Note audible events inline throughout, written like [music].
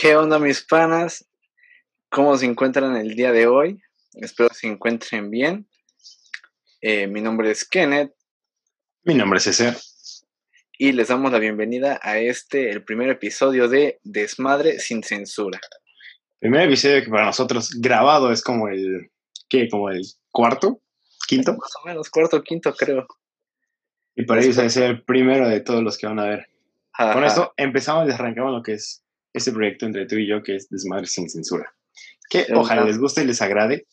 ¿Qué onda mis panas? ¿Cómo se encuentran el día de hoy? Espero se encuentren bien. Eh, mi nombre es Kenneth. Mi nombre es César. Y les damos la bienvenida a este, el primer episodio de Desmadre sin censura. Primer episodio que para nosotros grabado es como el, ¿qué? Como el cuarto, quinto. Más o menos, cuarto, quinto creo. Y para ellos debe ser el primero de todos los que van a ver. Con esto empezamos y arrancamos lo que es este proyecto entre tú y yo, que es Desmadre sin censura. Que ojalá les guste y les agrade.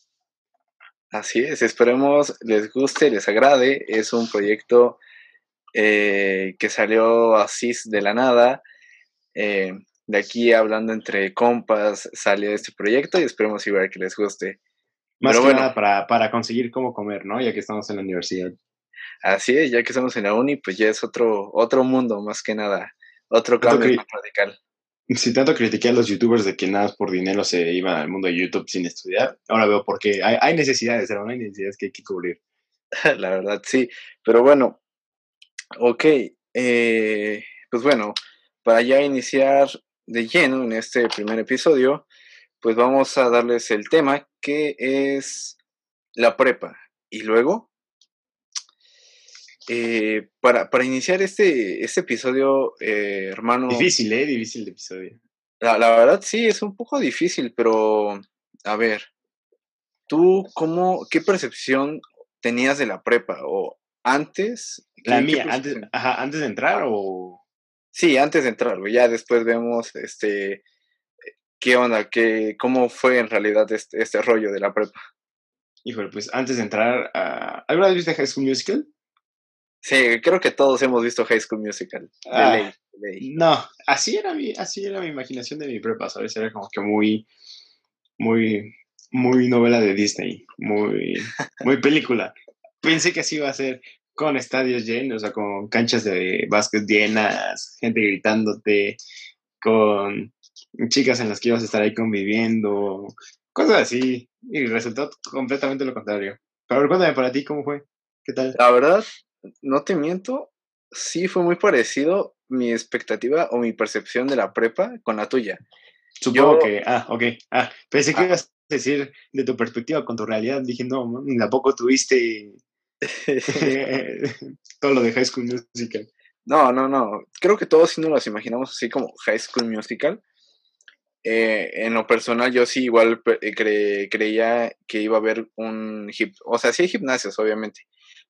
Así es, esperemos les guste, les agrade. Es un proyecto eh, que salió así de la nada. Eh, de aquí hablando entre compas salió este proyecto y esperemos ver que les guste. Más que nada para, para conseguir cómo comer, ¿no? Ya que estamos en la universidad. Así es, ya que estamos en la uni, pues ya es otro, otro mundo, más que nada. Otro cambio radical. Si tanto critiqué a los youtubers de que nada por dinero se iban al mundo de YouTube sin estudiar, ahora veo por qué hay, necesidades, pero no hay necesidades que hay que cubrir. [laughs] La verdad, sí. Pero bueno, ok. Eh, pues bueno, para ya iniciar de lleno en este primer episodio, pues vamos a darles el tema que es la prepa. Y luego, eh, para, para, iniciar este, este episodio, eh, hermano. Difícil, ¿eh? Difícil de episodio. La, la, verdad sí, es un poco difícil, pero a ver, ¿tú cómo, qué percepción tenías de la prepa? ¿O antes? La mía, antes, ajá, antes de entrar o... Sí, antes de entrar, ya después vemos este qué onda, qué, cómo fue en realidad este, este rollo de la prepa. Híjole, pues antes de entrar, a... ¿alguna vez viste High School Musical? Sí, creo que todos hemos visto High School Musical. Ah, no, así era mi, así era mi imaginación de mi prepa, ¿sabes? Era como que muy, muy, muy novela de Disney, muy, muy película. Pensé que así iba a ser con estadios llenos, o sea, con canchas de básquet llenas, gente gritándote, con chicas en las que ibas a estar ahí conviviendo, cosas así. Y resultó completamente lo contrario. Pero cuéntame para ti cómo fue. ¿Qué tal? La verdad, no te miento, sí fue muy parecido mi expectativa o mi percepción de la prepa con la tuya. Supongo que, ah, ok, ah, pensé que ah. ibas a decir de tu perspectiva con tu realidad, dije, no, ni tampoco tuviste [laughs] [laughs] todo lo de High School Musical. No, no, no, creo que todos sí nos los imaginamos así como High School Musical. Eh, en lo personal, yo sí igual creía que iba a haber un, o sea, sí hay gimnasios, obviamente,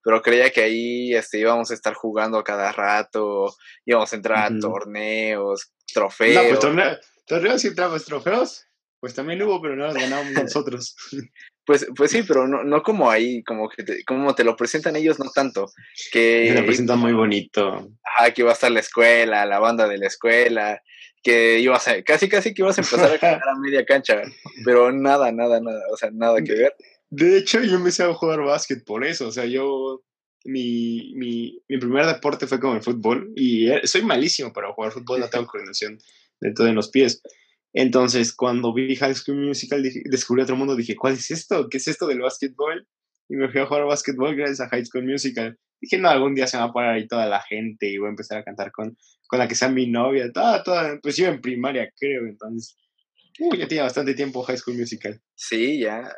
pero creía que ahí este, íbamos a estar jugando a cada rato, íbamos a entrar a torneos, trofeos. No, pues torneo, torneos y entramos trofeos, pues también hubo, pero no los ganamos nosotros. [laughs] Pues, pues sí, pero no, no como ahí, como que te, como te lo presentan ellos, no tanto. Que lo presentan muy bonito. Ajá, que iba a estar la escuela, la banda de la escuela, que ibas a, casi casi que ibas a empezar a [laughs] jugar a media cancha, pero nada, nada, nada, o sea, nada que ver. De hecho, yo empecé a jugar básquet por eso. O sea, yo. Mi, mi, mi primer deporte fue como el fútbol. Y eh, soy malísimo para jugar fútbol, no [laughs] tengo coordinación de todo en los pies. Entonces, cuando vi High School Musical, descubrí otro mundo. Dije, ¿cuál es esto? ¿Qué es esto del básquetbol? Y me fui a jugar básquetbol gracias a High School Musical. Dije, no, algún día se va a poner ahí toda la gente y voy a empezar a cantar con, con la que sea mi novia. Toda, toda, pues yo en primaria, creo. Entonces, ya tenía bastante tiempo High School Musical. Sí, ya,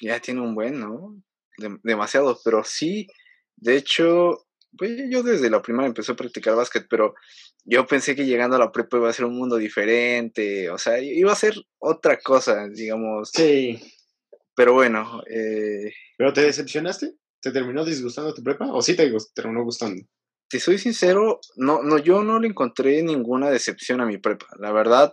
ya tiene un buen, ¿no? demasiado, pero sí, de hecho, pues yo desde la primaria empecé a practicar básquet, pero yo pensé que llegando a la prepa iba a ser un mundo diferente, o sea, iba a ser otra cosa, digamos. Sí. Pero bueno. Eh, ¿Pero te decepcionaste? ¿Te terminó disgustando tu prepa o sí te terminó gustando? Te soy sincero, no, no, yo no le encontré ninguna decepción a mi prepa. La verdad,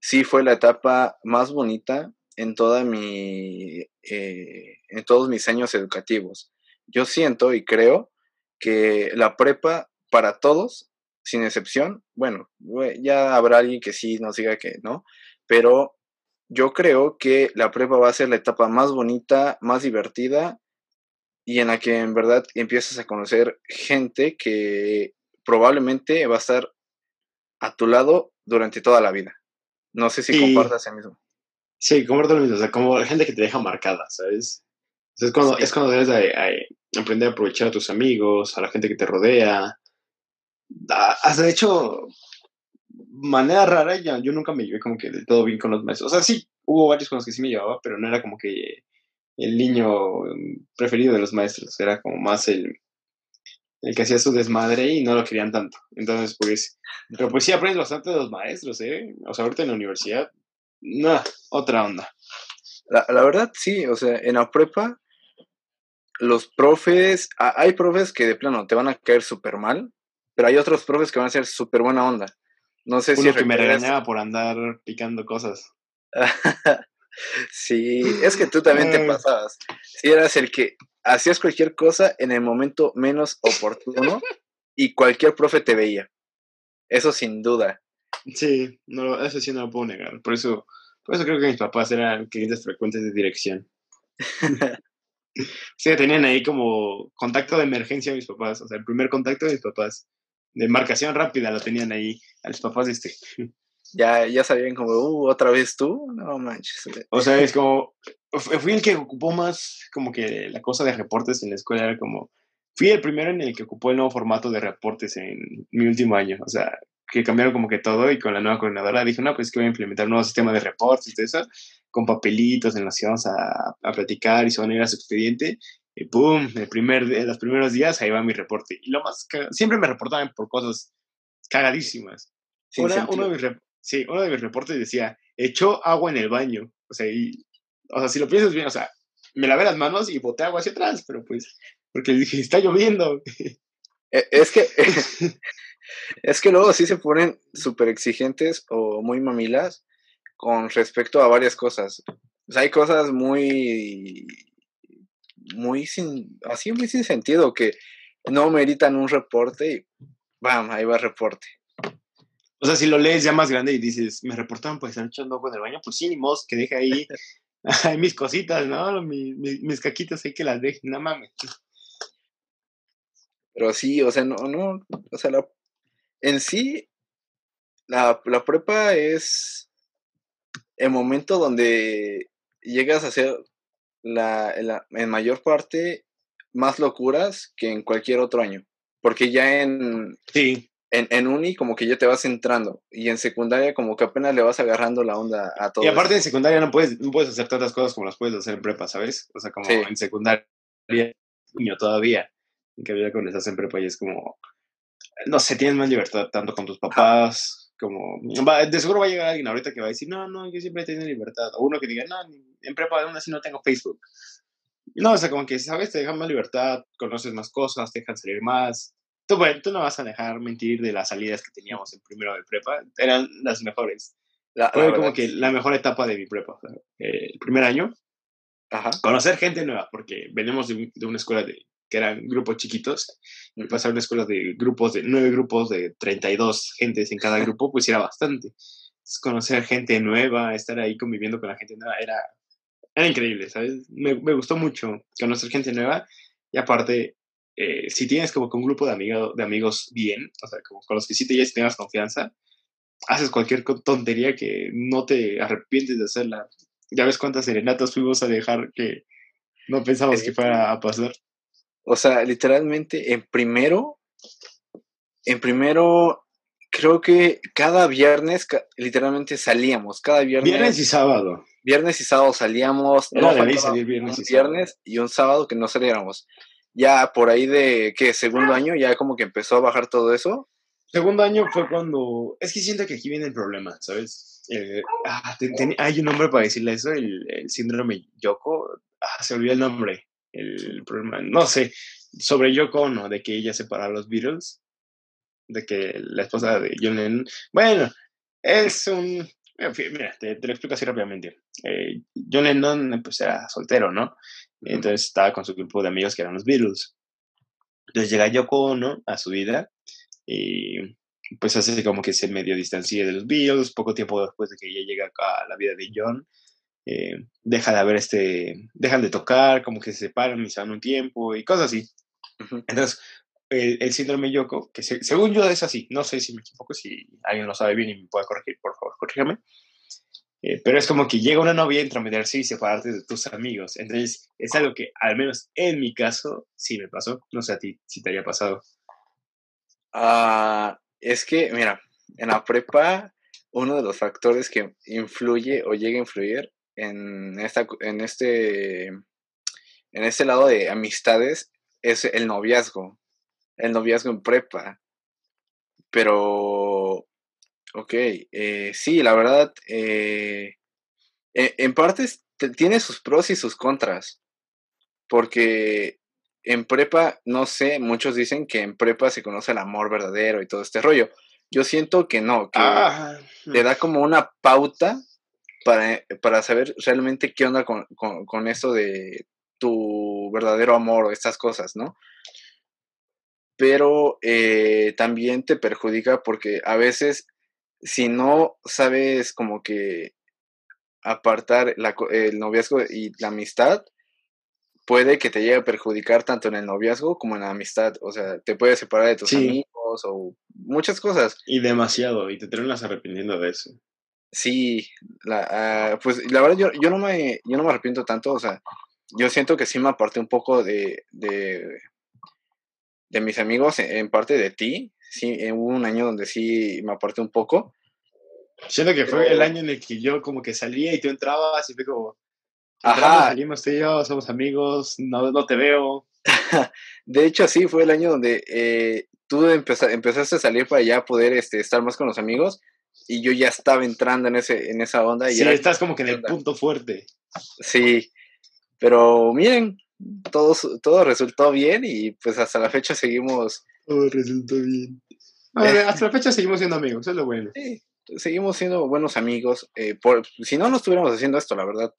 sí fue la etapa más bonita en toda mi eh, en todos mis años educativos. Yo siento y creo que la prepa para todos, sin excepción, bueno, ya habrá alguien que sí nos diga que no, pero yo creo que la prepa va a ser la etapa más bonita, más divertida y en la que en verdad empiezas a conocer gente que probablemente va a estar a tu lado durante toda la vida. No sé si compartas el mismo. Sí, mismo, o sea, como gente que te deja marcada, ¿sabes? es cuando, es cuando debes de, aprender a aprovechar a tus amigos, a la gente que te rodea. Hasta de hecho, manera rara, ya, yo nunca me llevé como que de todo bien con los maestros. O sea, sí, hubo varios con los que sí me llevaba, pero no era como que el niño preferido de los maestros, era como más el, el que hacía su desmadre y no lo querían tanto. Entonces, pues, pero pues sí aprendes bastante de los maestros, ¿eh? O sea, ahorita en la universidad, nada, otra onda. La, la verdad, sí, o sea, en la prepa, los profes, hay profes que de plano te van a caer súper mal, pero hay otros profes que van a ser súper buena onda. No sé Uno si que me regañaba por andar picando cosas. [laughs] sí, es que tú también te pasabas. Si eras el que hacías cualquier cosa en el momento menos oportuno y cualquier profe te veía. Eso sin duda. Sí, no, eso sí no lo puedo negar. Por eso, por eso creo que mis papás eran clientes frecuentes de dirección. [laughs] sí, tenían ahí como contacto de emergencia mis papás. O sea, el primer contacto de mis papás. De marcación rápida lo tenían ahí a los papás de este. Ya, ya sabían como, uh, otra vez tú, no manches. O sea, es como, fui el que ocupó más como que la cosa de reportes en la escuela, era como, fui el primero en el que ocupó el nuevo formato de reportes en mi último año, o sea, que cambiaron como que todo y con la nueva coordinadora dije, no, pues que voy a implementar un nuevo sistema de reportes y todo eso, con papelitos en los que vamos a, a platicar y se van a ir a su expediente. Y pum, el primer, los primeros días ahí va mi reporte. Y lo más, siempre me reportaban por cosas cagadísimas. Una, uno, de mis, sí, uno de mis reportes decía, echó agua en el baño. O sea, y o sea, si lo piensas bien, o sea, me lavé las manos y boté agua hacia atrás, pero pues, porque dije, está lloviendo. E, es que, [laughs] es que luego sí se ponen súper exigentes o muy mamilas con respecto a varias cosas. O sea, hay cosas muy, muy sin, así muy sin sentido que no meritan un reporte y bam, ahí va el reporte. O sea, si lo lees ya más grande y dices, me reportaron pues están echando agua en el baño, pues sí, ni mos, que deje [laughs] [laughs] ahí mis cositas, ¿no? Mis, mis, caquitas hay que las dejen, no mames. Pero sí, o sea, no, no, o sea, la, en sí, la, la prepa es el momento donde llegas a hacer la, la, en mayor parte más locuras que en cualquier otro año. Porque ya en, sí en, en uni como que ya te vas entrando y en secundaria como que apenas le vas agarrando la onda a todo. Y aparte en secundaria no puedes, no puedes hacer tantas cosas como las puedes hacer en prepa, ¿sabes? O sea, como en secundaria, niño todavía, en que ya cuando estás en prepa y es como, no sé, tienes más libertad tanto con tus papás, como, de seguro va a llegar alguien ahorita que va a decir, no, no, yo siempre he tenido libertad. O uno que diga, no, en prepa aún así no tengo Facebook. No, o sea, como que, ¿sabes? Te dejan más libertad, conoces más cosas, te dejan salir más Tú, bueno, tú no vas a dejar mentir de las salidas que teníamos en primero de prepa. Eran las mejores. Fue como que la mejor etapa de mi prepa. Eh, el primer año, Ajá. conocer gente nueva, porque venimos de, una escuela de, que eran grupos chiquitos, y pasar a una escuela de grupos, de nueve grupos, de 32 gentes en cada grupo, pues era bastante. conocer gente nueva, estar ahí conviviendo con la gente nueva, era, era increíble, ¿sabes? Me, me gustó mucho conocer gente nueva y aparte eh, si tienes como que un grupo de, amigos de amigos bien, o sea, como con los que sí te llevas tengas confianza, haces cualquier tontería que no te arrepientes de hacerla. Ya ves cuántas serenatas fuimos a dejar que no pensamos que fuera a pasar. O sea, literalmente en primero, en primero, creo que cada viernes, literalmente salíamos, cada viernes. Viernes y sábado. Viernes y sábado salíamos. no, salir viernes y, viernes y un sábado que no saliéramos ya por ahí de, ¿qué? Segundo año, ya como que empezó a bajar todo eso. Segundo año fue cuando, es que siento que aquí viene el problema, ¿sabes? Eh, ah, hay un nombre para decirle eso, el, síndrome Yoko, ah, se olvidó el nombre, el problema, no sé, sobre Yoko no, de que ella separó a los Beatles, de que la esposa de John Lennon, bueno, es un, mira, te, lo explico así rápidamente. Eh, John Lennon pues era soltero, ¿no? Entonces estaba con su grupo de amigos que eran los Beatles. Entonces llega Yoko Ono a su vida y pues hace como que se medio distancia de los Beatles. Poco tiempo después de que ella llega a la vida de John, eh, deja de haber este, dejan de tocar, como que se separan y se dan un tiempo y cosas así. Entonces, el, síndrome Yoko, que según yo es así, no sé si me equivoco, si alguien lo sabe bien y me puede corregir, por favor, corrígame. Eh, pero es como que llega una novia a intrometerse y separarte de tus amigos. Entonces, es algo que, al menos en mi caso, sí me pasó. No sé a ti si te haya pasado. Ah, es que, mira, en la prepa, uno de los factores que influye o llega a influir en, esta, en, este, en este lado de amistades es el noviazgo. El noviazgo en prepa. Pero, ok, eh, sí, la verdad, eh, e, en, parte tiene sus pros y sus contras. Porque en prepa, no sé, muchos dicen que en prepa se conoce el amor verdadero y todo este rollo. Yo siento que no, que Ah, le da como una pauta para, para saber realmente qué onda con, con, con eso de tu verdadero amor o estas cosas, ¿no? Pero eh, también te perjudica porque a veces si no sabes como que apartar la el noviazgo y la amistad, puede que te llegue a perjudicar tanto en el noviazgo como en la amistad. O sea, te puede separar de tus Sí. amigos o muchas cosas. y demasiado, y te terminas arrepintiendo de eso. Sí, la, ah, pues la verdad yo, yo no me yo no me arrepiento tanto, o sea, yo siento que sí me aparté un poco de, de, de mis amigos, en, en parte de ti, sí, hubo un año donde sí me aparté un poco, Siento que fue el año en el que yo como que salía y tú entrabas y fue como, Ajá. salimos tú y yo, somos amigos, no, no te veo. [laughs] de hecho sí, fue el año donde eh, tú empeza- empezaste a salir para ya poder este, estar más con los amigos y yo ya estaba entrando en ese en esa onda y Sí, estás como que en el punto fuerte. Sí, pero miren, todo, todo resultó bien y pues hasta la fecha seguimos, Todo resultó bien. hasta la fecha seguimos siendo amigos, eso es lo bueno. sí, seguimos siendo buenos amigos. eh, por, si no, no estuviéramos haciendo esto, la verdad.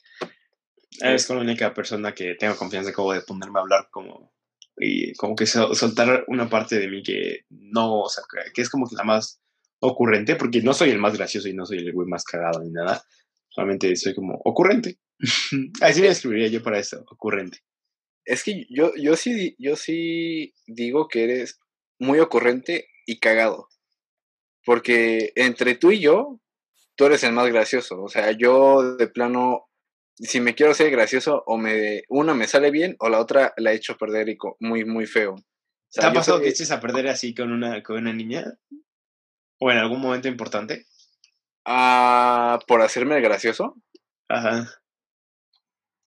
Es con la única persona que tengo confianza como de ponerme a hablar como y como que sol- soltar una parte de mí que no, o sea, que es como que la más ocurrente, porque no soy el más gracioso y no soy el güey más cagado ni nada, solamente soy como ocurrente. [laughs] Así me escribiría yo para eso, ocurrente. Es que yo, yo sí, yo sí digo que eres muy ocurrente y cagado. Porque entre tú y yo, tú eres el más gracioso. O sea, yo de plano, si me quiero ser gracioso, o me, una me sale bien, o la otra la he hecho perder y muy, muy feo. O sea, ¿Te ha pasado soy- que eches a perder así con una, con una niña? ¿O en algún momento importante? Ah, por hacerme el gracioso. Ajá.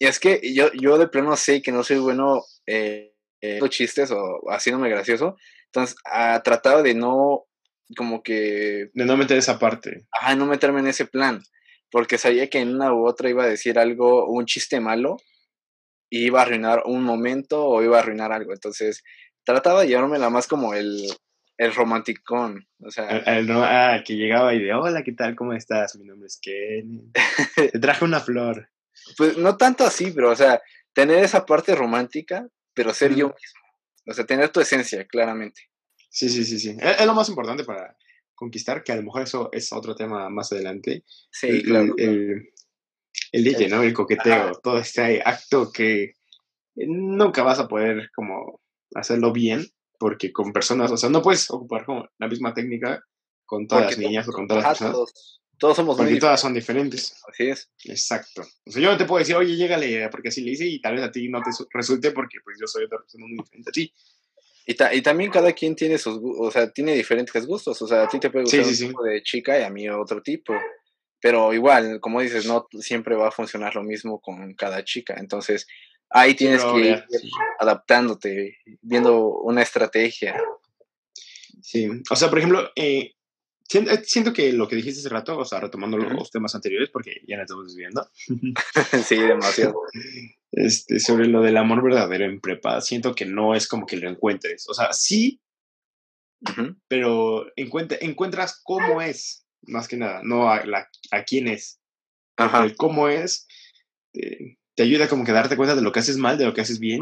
Y es que yo, yo de plano sé que no soy bueno eh, eh, haciendo chistes o haciéndome gracioso. Entonces, ah, trataba de no, como que, De no meter esa parte. ajá, no meterme en ese plan. Porque sabía que en una u otra iba a decir algo, un chiste malo, y iba a arruinar un momento o iba a arruinar algo. Entonces, trataba de llevármela más como el, el romanticón. O sea, Al- al no- ah, que llegaba y de, hola, ¿qué tal? ¿Cómo estás? Mi nombre es Ken. [laughs] Te traje una flor. pues no tanto así, pero, o sea, tener esa parte romántica, pero ser yo mismo. O sea, tener tu esencia, claramente. Sí, sí, sí, sí. Es, es lo más importante para conquistar, que a lo mejor eso es otro tema más adelante. Sí, el, claro. el, el ligue, ¿no? El coqueteo, Ajá. todo este acto que nunca vas a poder como hacerlo bien, porque con personas, o sea, no puedes ocupar como la misma técnica con todas Porque las niñas o con todas las personas, todos, todos somos muy porque todas son diferentes. Así es. Exacto. O sea, yo no te puedo decir, oye, llégale, porque así le hice y tal vez a ti no te su- resulte porque pues yo soy otra persona muy diferente a ti. Y, ta- y también cada quien tiene sus, o sea, tiene diferentes gustos. O sea, a ti te puede gustar sí, un sí. tipo de chica y a mí otro tipo. Pero igual, como dices, no siempre va a funcionar lo mismo con cada chica. Entonces, ahí tienes pero, que ir sí. adaptándote, viendo una estrategia. Sí, o sea, por ejemplo, eh, siento, eh, siento que lo que dijiste hace rato, o sea, retomando los temas anteriores, porque ya nos estamos desviando, [laughs] [laughs] sí, demasiado. este, sobre lo del amor verdadero en prepa, siento que no es como que lo encuentres. O sea, sí, pero encuentra, encuentras cómo es, más que nada, no a, la, a quién es. Ajá. El cómo es te, te ayuda como que a darte cuenta de lo que haces mal, de lo que haces bien,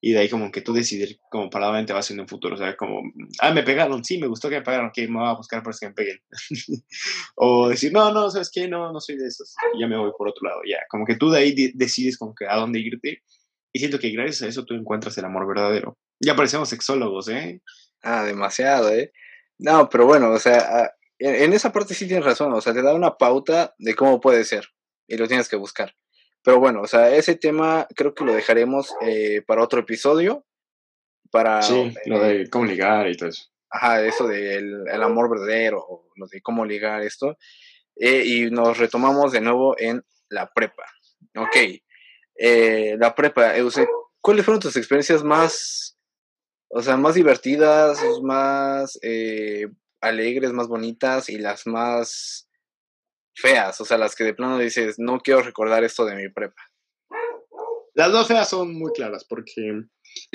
y de ahí como que tú decidir como para dónde vas en un futuro. O sea, como, ah, me pegaron, sí, me gustó que me pegaron, ok, me voy a buscar para que me peguen. [laughs] o decir, no, no, ¿sabes qué? No, no soy de esos. Y ya me voy por otro lado, ya. Como que tú de ahí de- decides como que a dónde irte. Y siento que gracias a eso tú encuentras el amor verdadero. Ya parecemos sexólogos, ¿eh? Ah, demasiado, ¿eh? No, pero bueno, o sea, ah, en esa parte sí tienes razón, o sea, te da una pauta de cómo puede ser y lo tienes que buscar. Pero bueno, o sea, ese tema creo que lo dejaremos eh, para otro episodio, para... Sí, lo eh, de cómo ligar y todo eso. ajá, eso del el amor verdadero, lo de cómo ligar esto, eh, y nos retomamos de nuevo en la prepa. Ok, eh, la prepa, ¿cuáles fueron tus experiencias más, o sea, más divertidas, más eh, alegres, más bonitas y las más feas? O sea, las que de plano dices, no quiero recordar esto de mi prepa. Las dos feas son muy claras porque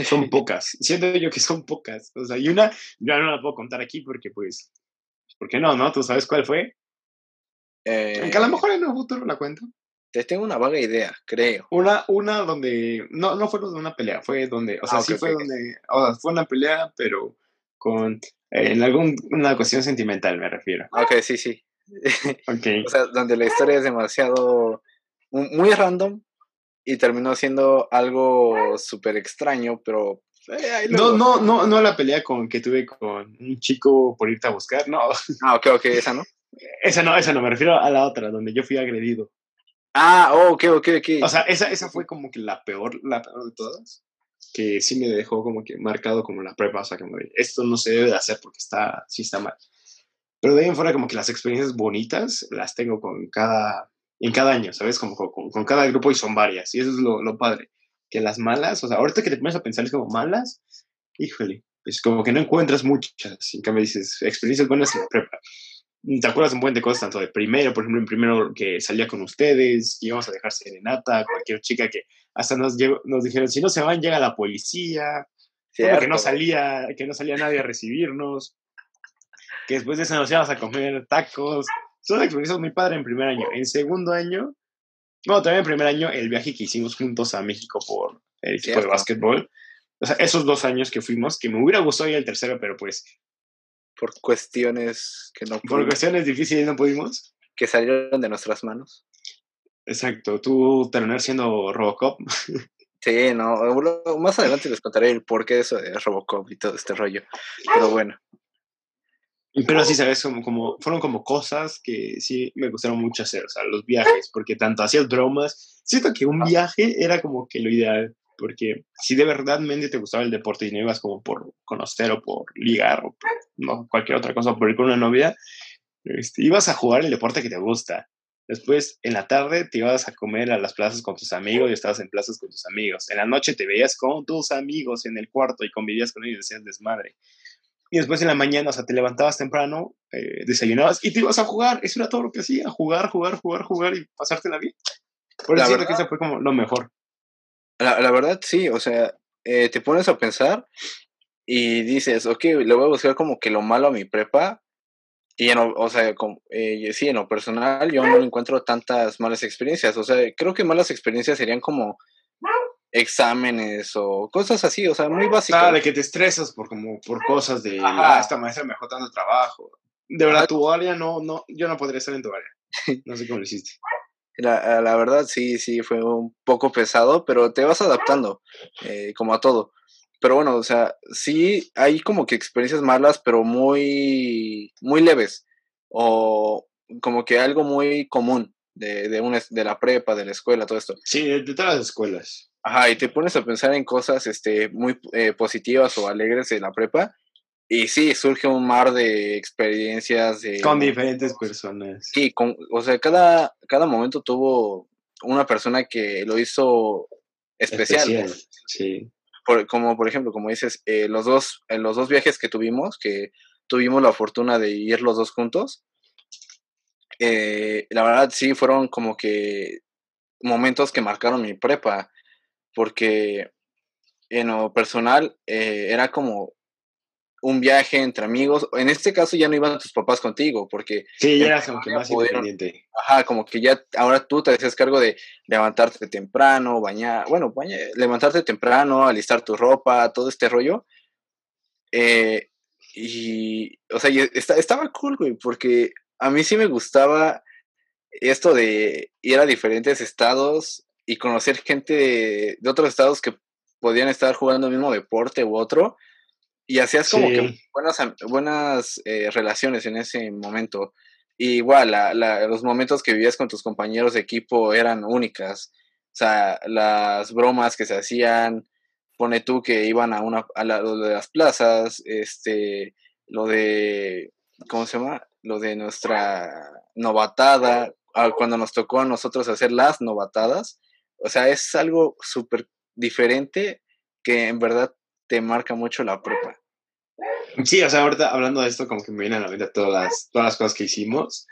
son [laughs] pocas. Siento yo que son pocas. O sea, y una, ya no la puedo contar aquí porque, pues, ¿por qué no? ¿No? ¿Tú sabes cuál fue? Eh, Aunque a lo mejor en un futuro la cuento. Te tengo una vaga idea, creo. Una, una donde, no, no fue una pelea, fue donde, o sea, ah, sí fue donde, o sea, fue una pelea, pero con, eh, en alguna cuestión sentimental me refiero. Ok, sí, sí. Ok. [laughs] o sea, donde la historia es demasiado, muy random, y terminó siendo algo súper extraño, pero... Eh, no, no, no, no la pelea con que tuve con un chico por irte a buscar, no. Ah, ok, ok, esa no. Esa no, esa no, me refiero a la otra, donde yo fui agredido. Ah, oh, ok, ok, ok. O sea, esa, esa fue como que la peor, la peor de todas, que sí me dejó como que marcado como la prepa, o sea, como de, esto no se debe de hacer porque está, sí está mal. Pero de ahí en fuera como que las experiencias bonitas las tengo con cada, en cada año, ¿sabes? Como con, cada grupo y son varias. Y eso es lo, lo, padre. Que las malas, o sea, ahorita que te pones a pensar es como malas, híjole, pues como que no encuentras muchas. En cambio dices, experiencias buenas en la prepa. ¿Te acuerdas un buen de cosas, tanto de primero, por ejemplo, en primero que salía con ustedes, que íbamos a dejar serenata, cualquier chica que hasta nos, nos dijeron, si no se van, llega la policía, que no salía, que no salía nadie a recibirnos, que después de eso nos íbamos a comer tacos, son experiencias muy padres en primer año. En segundo año, bueno, también en primer año, el viaje que hicimos juntos a México por el equipo de básquetbol. O sea, esos dos años que fuimos, que me hubiera gustado ir el tercero, pero pues... Por cuestiones que no pudimos. Por cuestiones difíciles no pudimos. Que salieron de nuestras manos. Exacto, tú terminar siendo Robocop. [laughs] Sí, no, más adelante les contaré el porqué de eso de Robocop y todo este rollo. Pero bueno. Pero sí, ¿sabes? Como, como, fueron como cosas que sí me gustaron mucho hacer, o sea, los viajes, porque tanto hacías bromas, siento que un viaje era como que lo ideal, porque si de verdad mente te gustaba el deporte y no ibas como por conocer o por ligar o no, cualquier otra cosa, por ir con una novia, este, ibas a jugar el deporte que te gusta. Después, en la tarde, te ibas a comer a las plazas con tus amigos y estabas en plazas con tus amigos. En la noche te veías con tus amigos en el cuarto y convivías con ellos y decías desmadre. Y después en la mañana, o sea, te levantabas temprano, eh, desayunabas y te ibas a jugar. Eso era todo lo que hacía, jugar, jugar, jugar, jugar y pasarte la vida. Por eso que eso fue como lo mejor. La, la verdad, sí, o sea, eh, te pones a pensar y dices, ok, le voy a buscar como que lo malo a mi prepa. Y, en, o sea, como, eh, sí, en lo personal yo no encuentro tantas malas experiencias. O sea, creo que malas experiencias serían como exámenes o cosas así, o sea, muy básicas. Ah, de que te estresas por como por cosas de ah, esta maestra me dejó tanto trabajo. De verdad, tu área no, no, yo no podría estar en tu área. [laughs] No sé cómo lo hiciste. La, la verdad, sí, sí, fue un poco pesado, pero te vas adaptando, eh, como a todo. Pero bueno, o sea, sí hay como que experiencias malas, pero muy, muy leves. O como que algo muy común de, de, una, de la prepa, de la escuela, todo esto. Sí, de todas las escuelas. Ajá, y te pones a pensar en cosas este, muy eh, positivas o alegres de la prepa. Y sí, surge un mar de experiencias. De, con diferentes personas. Sí, con, o sea, cada, cada momento tuvo una persona que lo hizo especial. sí. como por ejemplo, como dices, eh, los, dos, en los dos viajes que tuvimos, que tuvimos la fortuna de ir los dos juntos, eh, la verdad sí fueron como que momentos que marcaron mi prepa porque en lo personal eh, era como un viaje entre amigos. En este caso ya no iban tus papás contigo, porque... Sí, ya eras como que más independiente. Ajá, como que ya ahora tú te haces cargo de levantarte temprano, bañar, bueno, levantarte temprano, alistar tu ropa, todo este rollo. Eh, y, o sea, estaba cool, güey, porque a mí sí me gustaba esto de ir a diferentes estados y conocer gente de, otros estados que podían estar jugando el mismo deporte u otro. Y hacías como que buenas, buenas eh, relaciones en ese momento. igual, los momentos que vivías con tus compañeros de equipo eran únicas. O sea, las bromas que se hacían, pone tú que iban a una a la, de las plazas, este, lo de, ¿cómo se llama? Lo de nuestra novatada, ah, cuando nos tocó a nosotros hacer las novatadas. O sea, es algo súper diferente que en verdad te marca mucho la prepa. Sí, o sea, ahorita hablando de esto, como que me vienen a la mente todas las, todas las cosas que hicimos.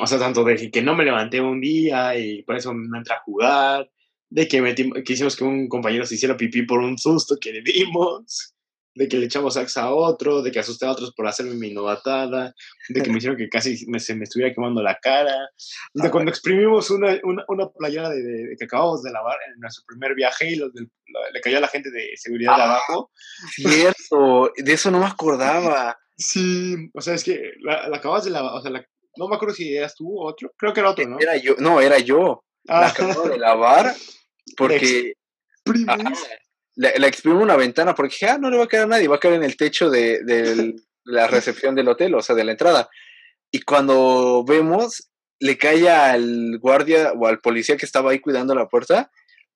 O sea, tanto de que no me levanté un día y por eso me entré a jugar, de que, metimos, que hicimos que un compañero se hiciera pipí por un susto que le dimos, de que le echamos sax a otro, de que asusté a otros por hacerme mi novatada, de que me hicieron que casi me, se me estuviera quemando la cara, de ah, cuando exprimimos una, una, una playera de, de, que acabamos de lavar en nuestro primer viaje y los del, le cayó a la gente de seguridad de ah, abajo. Cierto, de eso no me acordaba. Sí, o sea, es que la, la acabas de lavar, o sea, la, no me acuerdo si eras tú o otro, creo que era otro, ¿no? Era yo, no, era yo. La ah. acabo de lavar [laughs] porque... La, exprimo una ventana porque dije, ah, no le va a quedar a nadie, va a caer en el techo de, de [laughs] la recepción del hotel, o sea, de la entrada. Y cuando vemos, le cae al guardia o al policía que estaba ahí cuidando la puerta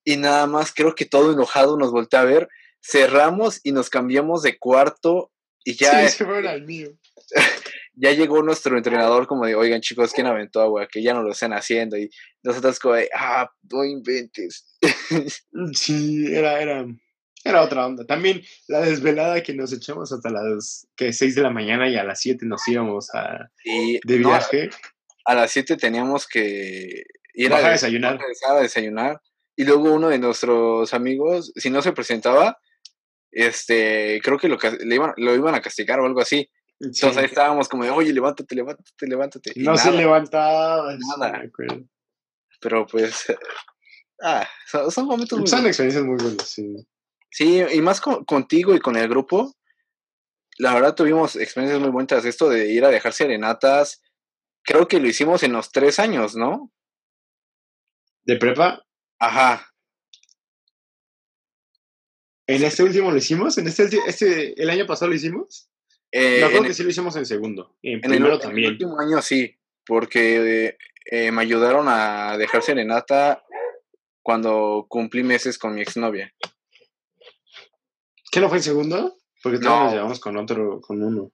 y nada más creo que todo enojado nos voltea a ver, cerramos y nos cambiamos de cuarto y ya... Sí, el mío. [laughs] ya llegó nuestro entrenador como de, oigan chicos, ¿quién aventó agua? Que ya no lo están haciendo. Y nosotros como de, ah, no inventes. [laughs] sí, era, era, era otra onda. También la desvelada que nos echamos hasta las que 6 de la mañana y a las 7 nos íbamos a, de viaje. a las 7 teníamos que ir a, desayunar. a desayunar. Y luego uno de nuestros amigos, si no se presentaba, este, creo que lo, le iban, lo iban a castigar o algo así. Entonces ahí estábamos como de, oye, levántate, levántate, levántate. no se levantaba. Nada. Pero pues, [laughs] ah, son, momentos muy Son experiencias muy buenas, sí. Sí, y más contigo y con el grupo, la verdad tuvimos experiencias muy buenas. Esto de ir a dejar serenatas, creo que lo hicimos en los tres años, ¿no? ¿De prepa? Ajá. ¿En este último lo hicimos? ¿En este, este el año pasado lo hicimos? Eh, no, creo que sí lo hicimos en segundo. En, primero también. En el último año sí, porque eh, me ayudaron a dejar serenata cuando cumplí meses con mi exnovia. ¿Qué no fue en segundo? Porque todos nos llevamos con otro, con uno.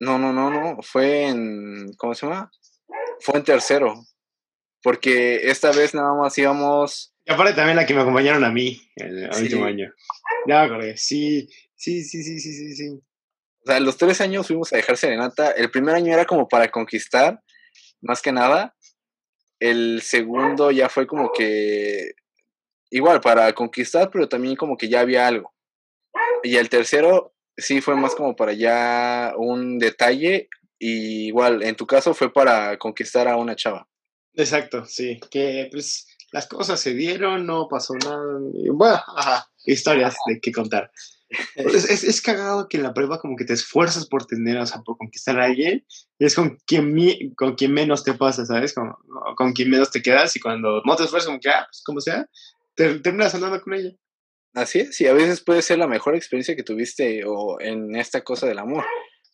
No, no, no, no. Fue en. ¿Cómo se llama? Fue en tercero. Porque esta vez nada más íbamos. Y aparte también la que me acompañaron a mí el último año. Ya me acordé. Sí, sí, sí, sí, sí, sí, sí. O sea, los tres años fuimos a dejar serenata. El primer año era como para conquistar, más que nada. El segundo ya fue como que igual para conquistar, pero también como que ya había algo. Y el tercero sí fue más como para ya un detalle. Y igual, en tu caso fue para conquistar a una chava. Exacto, sí. Que pues las cosas se dieron, no pasó nada. Bueno, ajá, historias de qué contar. [laughs] Es, es, cagado que en la prueba como que te esfuerzas por tener, o sea, por conquistar a alguien, y es con quien, con quien menos te pasa, ¿sabes? Con, con quien menos te quedas, y cuando no te esfuerzas, como que, ah, pues como sea, te, terminas andando con ella. Así es, y a veces puede ser la mejor experiencia que tuviste o en esta cosa del amor,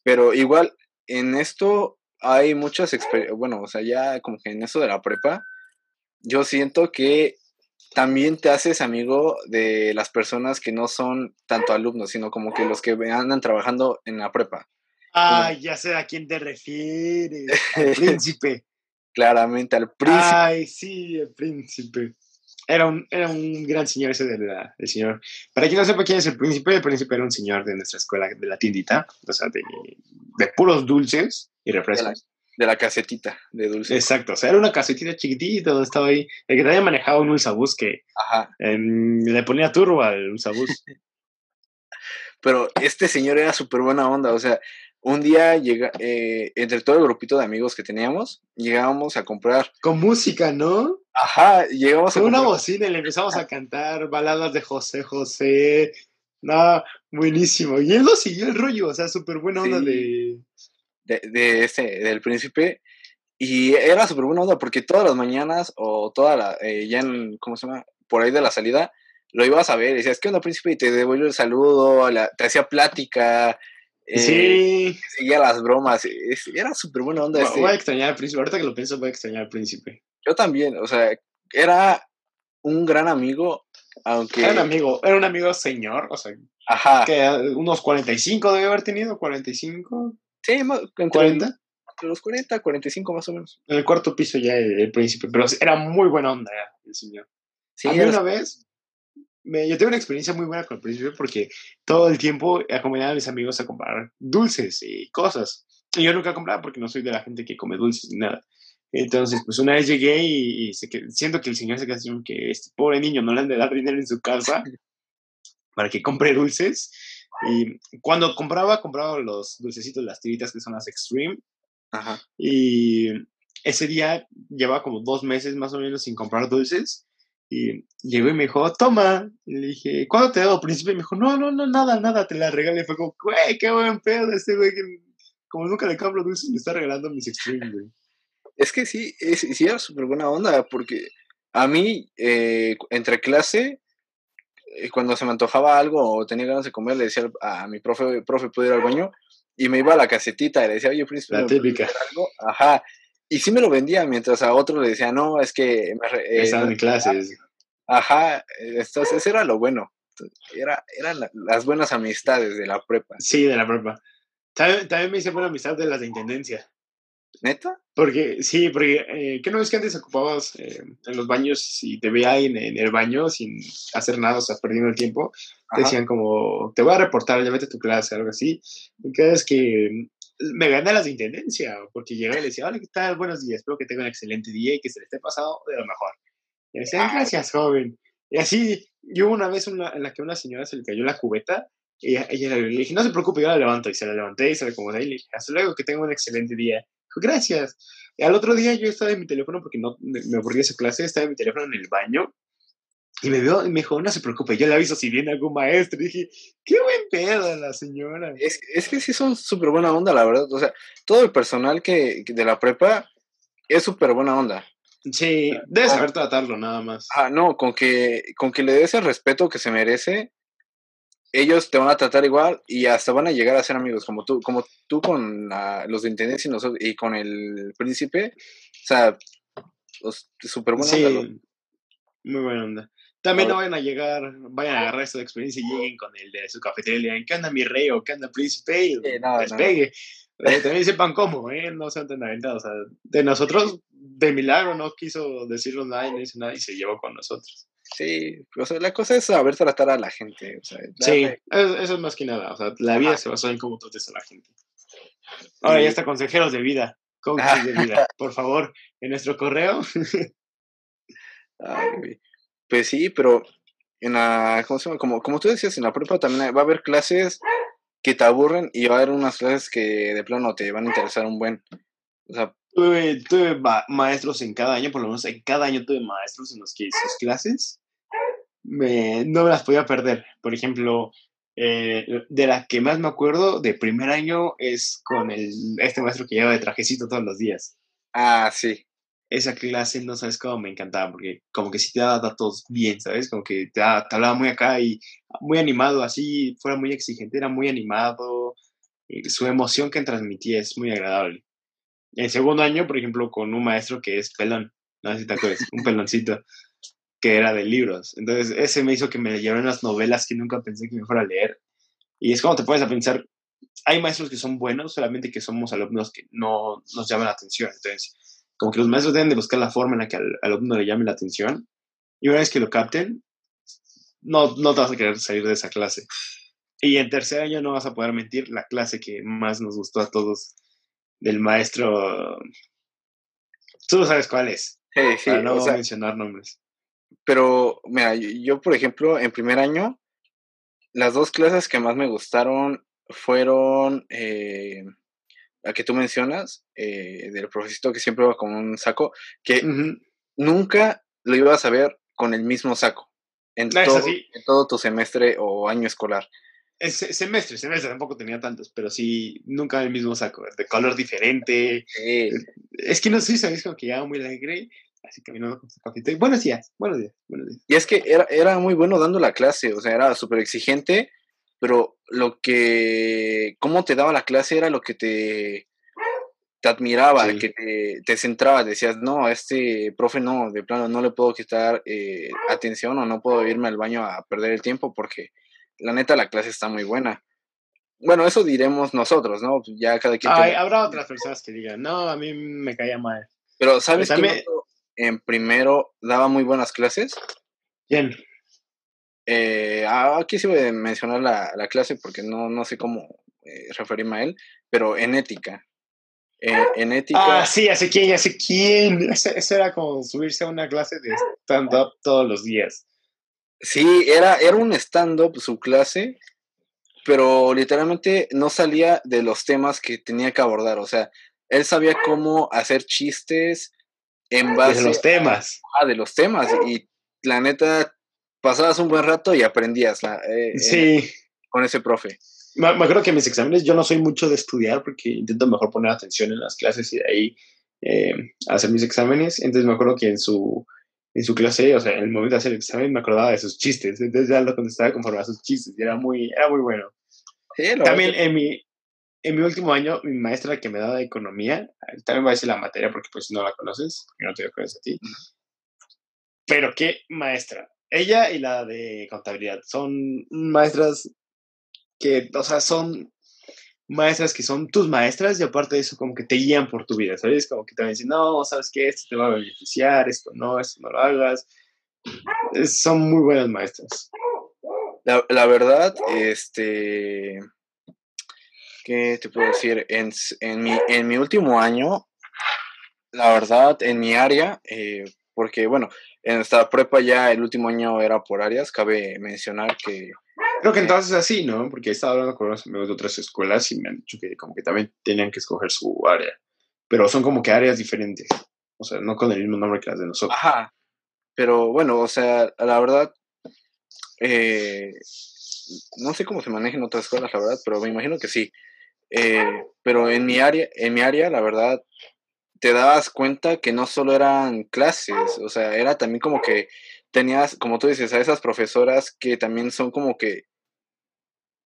pero igual en esto hay muchas experiencias, bueno, o sea, ya como que en eso de la prepa, yo siento que también te haces amigo de las personas que no son tanto alumnos, sino como que los que andan trabajando en la prepa. Ah, ya sé a quién te refieres. Al [laughs] príncipe. Claramente, al príncipe. Ay, sí, el príncipe. Era un, era un gran señor ese del, señor. Para quien no sepa quién es el príncipe, el príncipe era un señor de nuestra escuela, de la tiendita, o sea, de, de puros dulces y refrescos de la casetita de dulce. Exacto, o sea, era una casetita chiquitita donde estaba ahí. El que había manejado un Ulsabús que le ponía turbo al Ulsabús. [laughs] Pero este señor era súper buena onda, o sea, un día llega, eh, entre todo el grupito de amigos que teníamos, llegábamos a comprar. Con música, ¿no? Ajá, llegamos a Con una bocina y le empezamos a cantar baladas de José José. Nada, buenísimo. Y él lo siguió el rollo, o sea, súper buena onda de de, de este, del príncipe. Y era súper buena onda porque todas las mañanas o toda la, eh, ya en, ¿cómo se llama? Por ahí de la salida, lo ibas a ver y decías, ¿qué onda, príncipe? Y te devuelve el saludo, te hacía plática. Eh, sí. Seguía las bromas. era súper buena onda. Voy, a extrañar al príncipe. Ahorita que lo pienso, voy a extrañar al príncipe. Yo también, o sea, era un gran amigo, aunque... Era un amigo, era un amigo señor, o sea, Ajá. Que unos 45 debe haber tenido, 45. Sí, entre 40. Entre los 40, 45 más o menos. En el cuarto piso ya el, el príncipe, pero era muy buena onda el señor. Sí, a mí una vez, me, yo tengo una experiencia muy buena con el príncipe porque todo el tiempo acompañaba a mis amigos a comprar dulces y cosas. Y yo nunca compraba porque no soy de la gente que come dulces ni nada. Entonces, pues una vez llegué y, y se que, siento que el señor se quedó así que este pobre niño no le han de dar dinero en su casa [laughs] para que compre dulces. Y cuando compraba, compraba los dulcecitos, las tiritas que son las Extreme. Ajá. Y ese día llevaba como dos meses más o menos sin comprar dulces. Y llegó y me dijo, toma. Y le dije, ¿cuándo te dado, príncipe? Y me dijo, no, no, no, nada, nada, te la regalé. Fue como, güey, qué buen pedo este güey que como nunca le compro dulces, me está regalando mis Extreme, güey. Es que sí, es, sí era súper buena onda, porque a mí, eh, entre clase, eh, cuando se me antojaba algo o tenía ganas de comer, le decía a mi profe, profe, ¿puedo ir al baño? Y me iba a la casetita y le decía, oye, príncipe, La ¿me puedes típica. algo? Ajá. Y sí me lo vendía, mientras a otro le decía, no, es que... me eh, en clases. Ajá, entonces eso era lo bueno. Era, eran la- las buenas amistades de la prepa. Sí, de la prepa. También, también me hice buena amistad de las de intendencia. ¿Neta? Porque, sí, porque, eh, ¿qué no es que antes ocupabas eh, en los baños y te veía ahí en, en el baño sin hacer nada, o sea, perdiendo el tiempo? Te decían como, te voy a reportar, ya vete a tu clase, algo así. Y cada vez que me gané las de intendencia, porque llegaba y le decía, hola, ¿qué tal? Buenos días, espero que tenga un excelente día y que se le esté pasado de lo mejor. Y me decían, Ah. gracias, joven. Y así, yo una vez una, en la que a una señora se le cayó la cubeta y ella, ella le dije, no se preocupe, yo la levanto. Y se la levanté y se la acomodé y le dije, hasta luego, que tenga un excelente día. Dijo, gracias. Y al otro día yo estaba en mi teléfono porque no me me aburrí de su clase, estaba en mi teléfono en el baño y me vio y me dijo, no se preocupe, yo le aviso si viene algún maestro. Y dije, qué buen pedo la señora. Es, es que sí son súper buena onda, la verdad. O sea, todo el personal que, que de la prepa es súper buena onda. Sí, debes saber tratarlo nada más. Ah, no, con que, con que le des el respeto que se merece, ellos te van a tratar igual y hasta van a llegar a ser amigos, como tú, como tú con la- los de intendencia y, nosotros, y con el príncipe. O sea, los- súper buena Sí, onda. muy buena onda. También no vayan a llegar, vayan a agarrar esta experiencia y lleguen con el de su cafetería y le digan, ¿qué anda mi rey o qué anda príncipe? Y Sí, no, les no. Eh, también sepan cómo, ¿eh? No sean tan aventados. O sea, de nosotros, de milagro, no quiso decirnos nada y no hizo nada y se llevó con nosotros. Sí, o sea, la cosa es saber tratar a la gente. O sea, Sí, eso, eso es más que nada. O sea, la vida Ajá. se basa en cómo trates a la gente. Ahora Y- ya está consejeros de vida, coaches de vida. [laughs] Por favor, en nuestro correo. Ay, güey. Pues sí, pero en la, ¿cómo se llama? Como, como tú decías, en la prepa también va a haber clases que te aburren y va a haber unas clases que de plano te van a interesar un buen. O sea, Tuve, tuve ma- maestros en cada año, por lo menos en cada año tuve maestros en los que sus clases me, no me las podía perder. Por ejemplo, eh, de la que más me acuerdo de primer año es con el, este maestro que lleva de trajecito todos los días. ah, sí. Esa clase no sabes cómo me encantaba, porque como que sí te daba datos bien, ¿sabes? Como que te, te hablaba muy acá y muy animado, así, fuera muy exigente, era muy animado. y su emoción que transmitía es muy agradable. En segundo año, por ejemplo, con un maestro que es pelón, no sé si te acuerdas, un peloncito, que era de libros. Entonces, ese me hizo que me leyeran las novelas que nunca pensé que me fuera a leer. Y es como te pones a pensar, hay maestros que son buenos, solamente que somos alumnos que no nos llaman la atención. Entonces, como que los maestros deben de buscar la forma en la que al, al alumno le llame la atención. Y una vez que lo capten, no, no te vas a querer salir de esa clase. Y en tercer año no vas a poder mentir, la clase que más nos gustó a todos del maestro. Tú sabes cuál es, Sí, sí. para no o sea, mencionar nombres. pero, mira, yo, yo, por ejemplo, en primer año, las dos clases que más me gustaron fueron eh, que tú mencionas, eh, del profesito que siempre va con un saco, que Ujú. nunca lo ibas a ver con el mismo saco en, No, todo, en todo tu semestre o año escolar. Es se- semestre, semestre tampoco tenía tantos, pero sí, nunca el mismo saco, de color diferente. Sí, Es que no sé, sabes como que llegaba muy alegre, así caminando con su cafito. y, Buenos días, buenos días, buenos días. Y es que era, era muy bueno dando la clase, o sea, era súper exigente, pero lo que, cómo te daba la clase era lo que te, te admiraba, Sí. que te, te centraba, decías, no, a este profe no, de plano no le puedo quitar eh, atención o no puedo irme al baño a perder el tiempo porque la neta la clase está muy buena. Bueno, eso diremos nosotros, ¿no? Ya cada quien... Ay, habrá otras personas que digan, no, a mí me caía mal. Pero ¿sabes qué? En primero daba muy buenas clases. ¿Quién? Eh, ah, aquí sí voy a mencionar la, la clase porque no, no sé cómo eh, referirme a él, pero en ética. Eh, en ética. Ah, sí, hace quién, hace quién. Eso, era como subirse a una clase de stand-up todos los días. Sí, era, era un stand-up su clase, pero literalmente no salía de los temas que tenía que abordar. O sea, él sabía cómo hacer chistes en base. De los temas. A, de los temas. Y la neta, pasabas un buen rato y aprendías la, eh, sí. con ese profe. Me, acuerdo que en mis exámenes yo no soy mucho de estudiar porque intento mejor poner atención en las clases y de ahí eh, hacer mis exámenes. Entonces me acuerdo que en su, en su clase, o sea, en el momento de hacer el examen me acordaba de sus chistes. Entonces ya lo contestaba conforme a sus chistes y era muy, era muy bueno. también en mi, en mi último año, mi maestra que me daba de economía, también va a decir la materia porque pues no la conoces, porque no te conoces a ti. Pero qué maestra. Ella y la de contabilidad son maestras que, o sea, son maestras que son tus maestras y aparte de eso como que te guían por tu vida, ¿sabes? Como que te van a decir, no, sabes que esto te va a beneficiar, esto no, esto no lo hagas. son muy buenas maestras. La, la, verdad, este, ¿qué te puedo decir? En, en, mi, en mi último año, la verdad, en mi área, eh, porque bueno, en esta prepa ya el último año era por áreas, cabe mencionar que Creo que entonces es así, ¿no? Porque he estado hablando con unos amigos de otras escuelas y me han dicho que como que también tenían que escoger su área. Pero son como que áreas diferentes. O sea, no con el mismo nombre que las de nosotros. Ajá. Pero bueno, o sea, la verdad, eh, no sé cómo se maneja en otras escuelas, la verdad, pero me imagino que sí. Eh, pero en mi área, en mi área, la verdad, te dabas cuenta que no solo eran clases, o sea, era también como que tenías, como tú dices, a esas profesoras que también son como que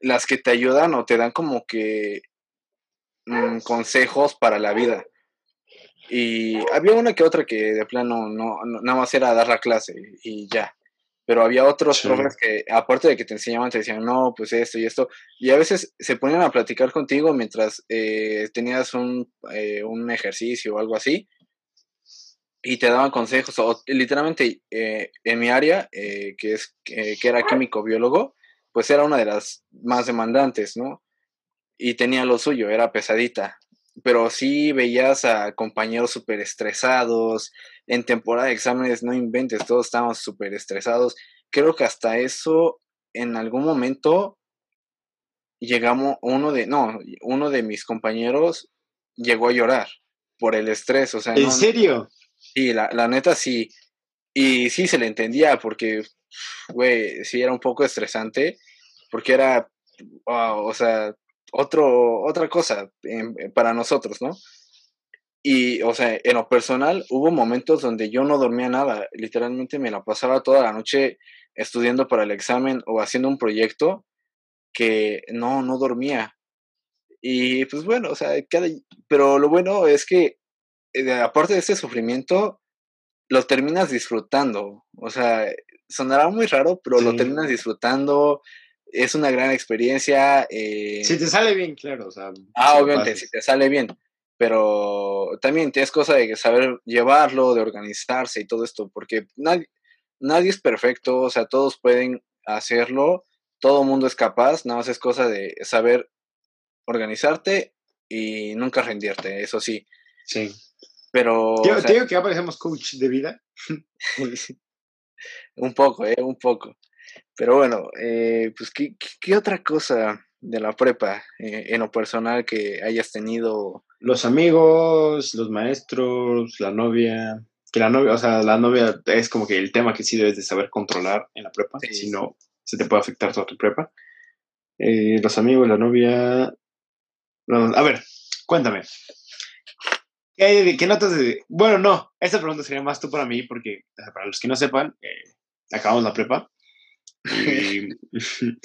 las que te ayudan o te dan como que mm, consejos para la vida. Y había una que otra que de plano no, nada más era dar la clase y ya. Pero había otros profes que, aparte de que te enseñaban, te decían, no, pues esto y esto. Y a veces se ponían a platicar contigo mientras eh, tenías un, eh, un ejercicio o algo así y te daban consejos, o literalmente eh, en mi área, eh, que, es, que era químico biólogo, pues era una de las más demandantes, ¿no? Y tenía lo suyo, era pesadita. Pero sí veías a compañeros súper estresados, en temporada de exámenes no inventes, todos estábamos súper estresados. Creo que hasta eso, en algún momento, llegamos, uno de, no, uno de mis compañeros llegó a llorar por el estrés, o sea. ¿En serio? Sí, la, la neta sí. Y sí se le entendía porque, güey, sí era un poco estresante porque era, o sea, otro, otra cosa para nosotros, ¿no? Y, o sea, en lo personal, hubo momentos donde yo no dormía nada. Literalmente me la pasaba toda la noche estudiando para el examen o haciendo un proyecto que no, no dormía. Y pues bueno, o sea, cada, pero lo bueno es que eh, aparte de ese sufrimiento, lo terminas disfrutando. O sea, sonará muy raro, pero lo terminas disfrutando. Es una gran experiencia. Eh si te sale bien, claro. O sea, ah, obviamente, si te sale bien. Pero también es cosa de saber llevarlo, de organizarse y todo esto, porque nadie, nadie es perfecto, o sea, todos pueden hacerlo, todo mundo es capaz, nada más es cosa de saber organizarte y nunca rendirte, eso sí. Sí. Pero. Te, digo que ya parecemos coach de vida. [laughs] un poco, ¿eh? Un poco. Pero bueno, eh, pues, ¿qué, ¿qué, otra cosa de la prepa eh, en lo personal que hayas tenido? Los amigos, los maestros, la novia. Que la novia, o sea, la novia es como que el tema que sí debes de saber controlar en la prepa, si no, se te puede afectar toda tu prepa. Eh, los amigos, la novia. A ver, cuéntame, ¿Qué, notas de.? Bueno, no, esta pregunta sería más tú para mí, porque para los que no sepan, eh, acabamos la prepa. Y, [laughs]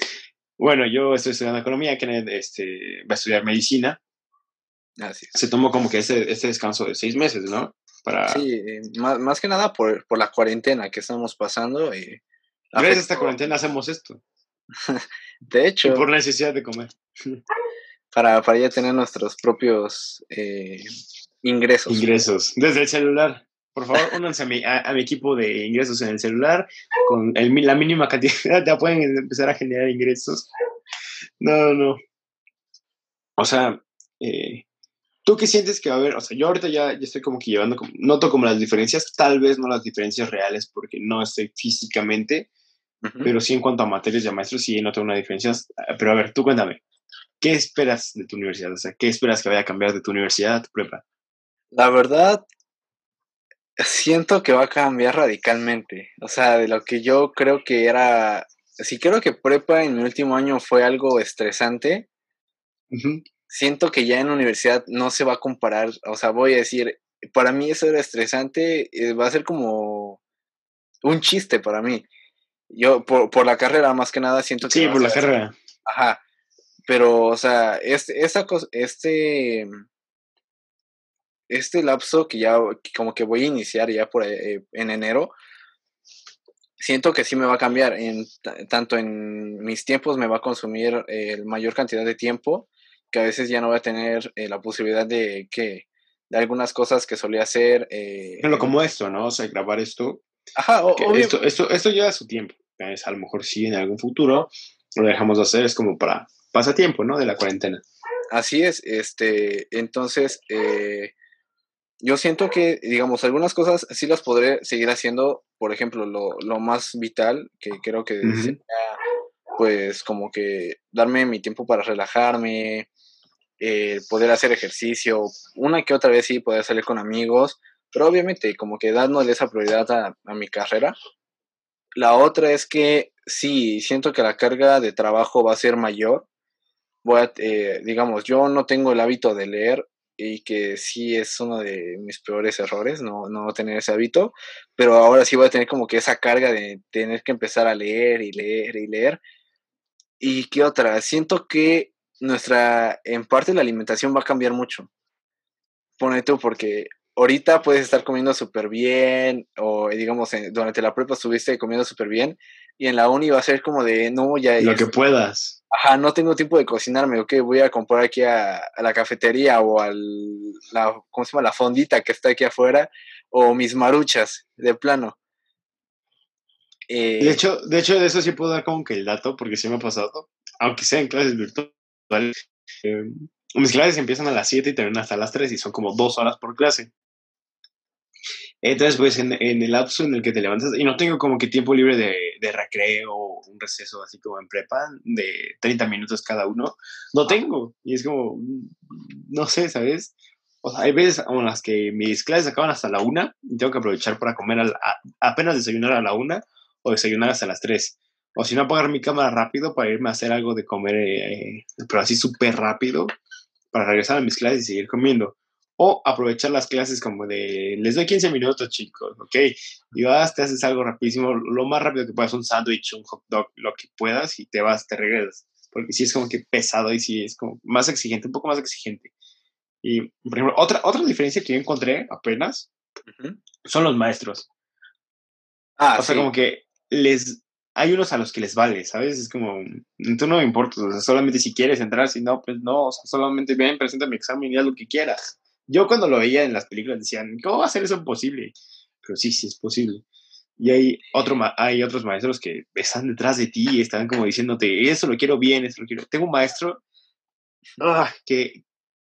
bueno, yo estoy estudiando economía, Kenneth este, va a estudiar medicina. Así Se tomó como que ese, ese descanso de seis meses, ¿no? Para... Sí, eh, más, más, que nada por, por, la cuarentena que estamos pasando. Y Gracias a esta cuarentena hacemos esto. [laughs] de hecho. por necesidad de comer. [laughs] para, para ya tener nuestros propios eh, ingresos. Ingresos. Desde el celular. Por favor, únanse a mi, a, mi equipo de ingresos en el celular. Con la mínima cantidad [laughs] ya pueden empezar a generar ingresos. No, no. O sea, eh, ¿tú qué sientes que va a haber? O sea, yo ahorita ya, ya estoy como que llevando, como, noto como las diferencias, tal vez no las diferencias reales porque no estoy físicamente, pero sí en cuanto a materias a maestros sí noto una diferencia. Pero a ver, tú cuéntame, ¿qué esperas de tu universidad? O sea, ¿qué esperas que vaya a cambiar de tu universidad a tu prepa? La verdad, siento que va a cambiar radicalmente. O sea, de lo que yo creo que era, si creo que prepa en mi último año fue algo estresante, siento que ya en universidad no se va a comparar. O sea, voy a decir, para mí eso era estresante, eh, va a ser como un chiste para mí. Yo, por, por la carrera, más que nada, siento que... Sí, por la carrera. Ajá. Pero, o sea, este, esta cosa, este, este lapso que ya, como que voy a iniciar ya por eh, en enero, siento que sí me va a cambiar. En, tanto en mis tiempos me va a consumir eh, mayor cantidad de tiempo, que a veces ya no voy a tener eh, la posibilidad de que de algunas cosas que solía hacer. Eh, como esto, ¿no? O sea, grabar esto. Ajá, esto, esto, esto lleva su tiempo. Es, a lo mejor sí en algún futuro lo dejamos de hacer, es como para pasatiempo, ¿no? De la cuarentena. Así es, este, entonces, eh, yo siento que, digamos, algunas cosas sí las podré seguir haciendo, por ejemplo, lo, lo más vital, que creo que sería, pues, como que darme mi tiempo para relajarme, eh, poder hacer ejercicio, una que otra vez sí poder salir con amigos, pero obviamente como que dándole esa prioridad a, a mi carrera. La otra es que sí, siento que la carga de trabajo va a ser mayor. Voy a, eh, digamos, yo no tengo el hábito de leer, y que sí es uno de mis peores errores, no, no tener ese hábito, pero ahora sí voy a tener como que esa carga de tener que empezar a leer y leer y leer. ¿Y qué otra? Siento que nuestra, en parte la alimentación va a cambiar mucho. Pone tú, porque ahorita puedes estar comiendo súper bien, o digamos, durante la prepa estuviste comiendo súper bien, y en la uni va a ser como de, no, ya... Lo que puedas ajá, no tengo tiempo de cocinarme, ok, voy a comprar aquí a, la cafetería o a la, ¿cómo se llama? La fondita que está aquí afuera, o mis maruchas, de plano. de, eh, hecho, de hecho, de eso sí puedo dar como que el dato, porque sí me ha pasado, aunque sea en clases virtuales, eh, mis clases empiezan a las 7 y terminan hasta las 3 y son como dos horas por clase. Entonces, pues en, el lapso en el que te levantas, y no tengo como que tiempo libre de, de recreo, un receso así como en prepa, de 30 minutos cada uno, no tengo. Y es como, no sé, ¿sabes? O sea, hay veces en las que mis clases acaban hasta la una y tengo que aprovechar para comer apenas desayunar a la una o desayunar hasta las tres. O si no, apagar mi cámara rápido para irme a hacer algo de comer, eh, pero así súper rápido, para regresar a mis clases y seguir comiendo. O aprovechar las clases como de, les doy 15 minutos, chicos, ¿ok? Y vas, te haces algo rapidísimo, lo más rápido que puedas, un sándwich, un hot dog, lo que puedas, y te vas, te regresas. Porque sí es como que pesado y sí es como más exigente, un poco más exigente. Y, por ejemplo, otra, otra diferencia que yo encontré apenas son los maestros. Ah, o sea, como que les, hay unos a los que les vale, ¿sabes? Es como, tú no me importa, o sea, solamente si quieres entrar, si no, pues no, o sea, solamente ven, presenta mi examen y haz lo que quieras. Yo cuando lo veía en las películas decían, ¿cómo va a ser eso posible? Pero sí, sí es posible. Y hay, otro, hay otros maestros que están detrás de ti y están como diciéndote, eso lo quiero bien, eso lo quiero. Tengo un maestro ah, que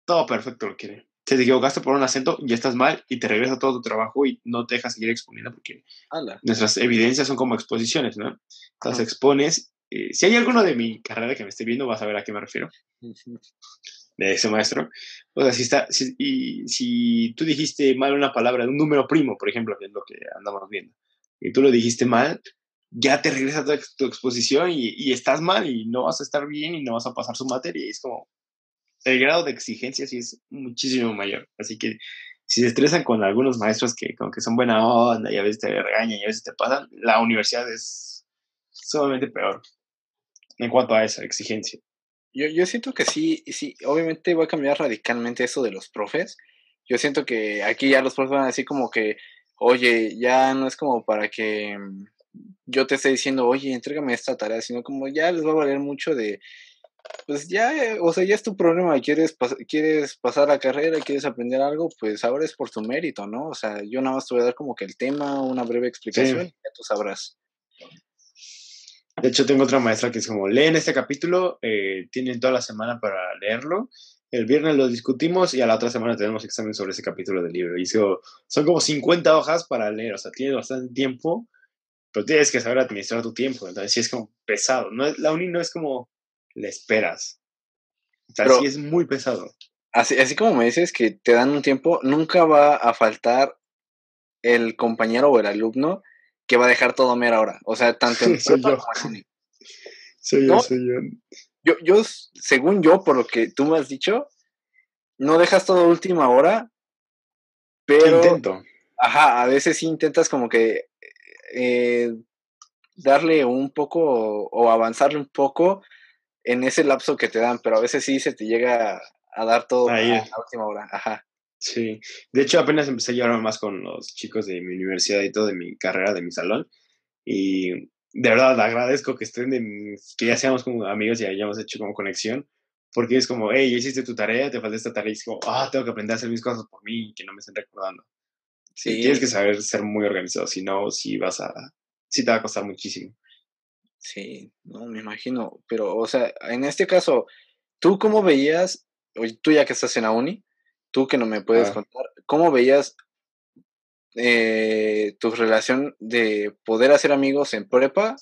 todo perfecto lo quiere. Si te equivocaste por un acento, ya estás mal y te regresa todo tu trabajo y no te dejas seguir exponiendo porque nuestras evidencias son como exposiciones, ¿no? Las expones. Eh, si hay alguno de mi carrera que me esté viendo, vas a ver a qué me refiero de ese maestro. O sea, si, está, y si tú dijiste mal una palabra un número primo, por ejemplo, que es lo que andamos viendo, y tú lo dijiste mal, ya te regresa tu, tu exposición y, y, estás mal y no vas a estar bien y no vas a pasar su materia. Y es como, el grado de exigencia sí es muchísimo mayor. Así que si se estresan con algunos maestros que como que son buena onda y a veces te regañan y a veces te pasan, la universidad es sumamente peor en cuanto a esa exigencia. Yo, yo siento que sí, sí, obviamente va a cambiar radicalmente eso de los profes. Yo siento que aquí ya los profes van a decir como que, oye, ya no es como para que, yo te esté diciendo, oye, entrégame esta tarea, sino como ya les va a valer mucho de, pues ya, eh, o sea, ya es tu problema, quieres, quieres pasar la carrera, quieres aprender algo, pues ahora es por tu mérito, ¿no? O sea, yo nada más te voy a dar como que el tema, una breve explicación y ya tú sabrás. De hecho, tengo otra maestra que es como, leen este capítulo, eh, tienen toda la semana para leerlo, el viernes lo discutimos y a la otra semana tenemos examen sobre ese capítulo del libro. Y son como 50 hojas para leer, o sea, tienes bastante tiempo, pero tienes que saber administrar tu tiempo, entonces sí es como pesado. No, la uni no es como le esperas. O sea, sí es muy pesado. Así, así como me dices que te dan un tiempo, nunca va a faltar el compañero o el alumno que va a dejar todo a mera hora. O sea, tanto en [laughs] soy yo. Soy yo, soy yo. yo. Yo, según yo, por lo que tú me has dicho, no dejas todo última hora, pero... Intento. Ajá, a veces sí intentas como que eh, darle un poco o avanzarle un poco en ese lapso que te dan, pero a veces sí se te llega a dar todo a la última hora. Ajá. Sí, de hecho apenas empecé a llevarme más con los chicos de mi universidad y todo, de mi carrera, de mi salón. Y de verdad agradezco que estén, que ya seamos como amigos y hayamos hecho como conexión, porque es como, hey, ya hiciste tu tarea, te falta esta tarea, y es como, ah, tengo que aprender a hacer mis cosas por mí y que no me estén recordando. Sí. tienes que saber ser muy organizado, si no, si vas a, si te va a costar muchísimo. Sí, no, me imagino, pero, o sea, en este caso, ¿tú cómo veías, tú ya que estás en la uni, tú que no me puedes contar, ¿cómo veías eh, tu relación de poder hacer amigos en prepa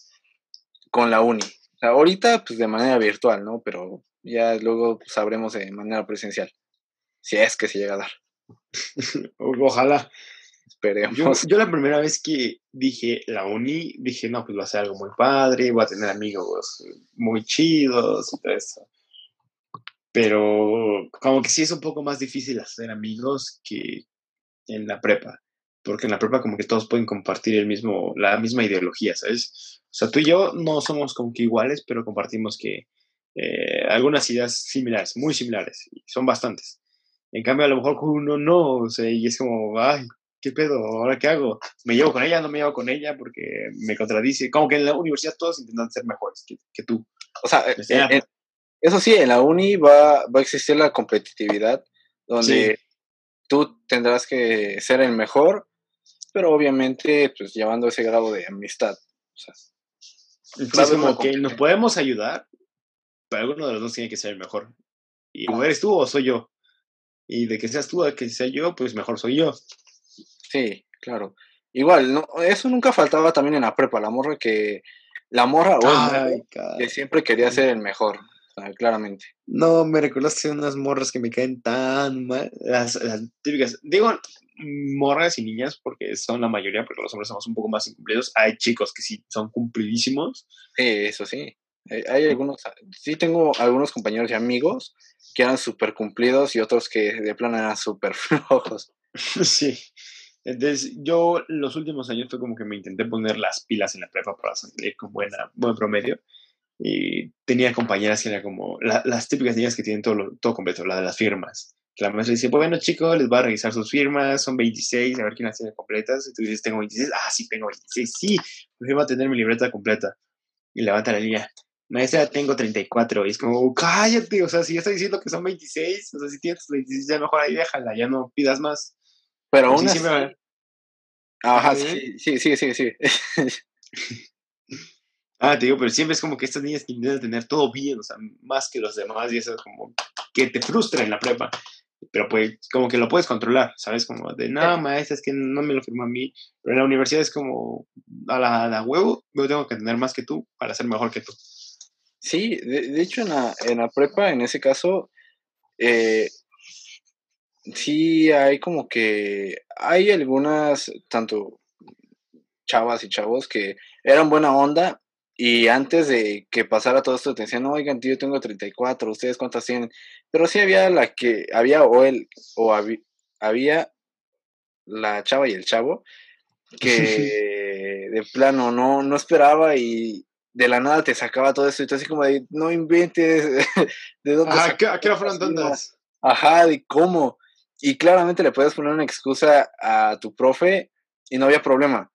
con la uni? O sea, ahorita, pues de manera virtual, ¿no? Pero ya luego sabremos de manera presencial, si es que se llega a dar. [laughs] Ojalá. Esperemos. Yo, la primera vez que dije la uni, dije, no, pues va a ser algo muy padre, voy a tener amigos muy chidos y todo eso. Pero como que sí es un poco más difícil hacer amigos que en la prepa. Porque en la prepa como que todos pueden compartir el mismo, la misma ideología, ¿sabes? O sea, tú y yo no somos como que iguales, pero compartimos que eh, algunas ideas similares, muy similares, y son bastantes. En cambio, a lo mejor uno no, o sea, y es como, ay, ¿qué pedo? ¿Ahora qué hago? ¿Me llevo con ella? ¿No me llevo con ella? Porque me contradice. Como que en la universidad todos intentan ser mejores que, tú. O sea, eh, eso sí, en la uni va, va a existir la competitividad, donde tú tendrás que ser el mejor, pero obviamente pues llevando ese grado de amistad. O sea, Entonces, como que nos podemos ayudar, pero alguno de los dos tiene que ser el mejor. Y o eres tú o soy yo. Y de que seas tú a que sea yo, pues mejor soy yo. Sí, claro. Igual, no, eso nunca faltaba también en la prepa, la morra que, la morra que siempre quería ser el mejor claramente. No, me recordaste unas morras que me caen tan mal. Las, típicas. Digo morras y niñas porque son la mayoría, porque los hombres somos un poco más incumplidos. Hay chicos que sí son cumplidísimos. Eso sí. Hay algunos, sí tengo algunos compañeros y amigos que eran súper cumplidos y otros que de plano eran súper flojos. [laughs] Sí. Entonces, yo los últimos años fue como que me intenté poner las pilas en la prepa para salir con buena, buen promedio. Y tenía compañeras que eran como las típicas niñas que tienen todo, todo completo, la de las firmas. Que la maestra dice, bueno chicos, les va a revisar sus firmas, son 26, a ver quién las tiene completas. Y tú dices, tengo 26, ah, sí, tengo 26, sí, prefiero tener mi libreta completa. Y levanta la niña, maestra, tengo 34. Y es como, cállate, o sea, si ya estoy diciendo que son 26, o sea, si tienes 26, ya mejor ahí déjala, ya no pidas más. Pero aún así... Ajá, sí, sí, sí, sí, sí. [laughs] Ah, te digo, pero siempre es como que estas niñas que intentan tener todo bien, o sea, más que los demás, y eso es como que te frustra en la prepa. Pero pues, como que lo puedes controlar, ¿sabes? Como de, no, maestra, es que no me lo firmó a mí. Pero en la universidad es como, a la, huevo, yo tengo que tener más que tú para ser mejor que tú. Sí, de, hecho, en la, en la prepa, en ese caso, eh, sí hay como que, hay algunas, tanto chavas y chavos que eran buena onda, y antes de que pasara todo esto, te decían, oigan, tío, yo tengo 34, ¿ustedes cuántas tienen? Pero sí había la que, había o él, o había, la chava y el chavo, [laughs] que de plano no, no esperaba y de la nada te sacaba todo eso y tú así como de, no inventes, [laughs] ¿de dónde? Ah, ¿a qué tantas? Ajá, de cómo. Y claramente le puedes poner una excusa a tu profe y no había problema.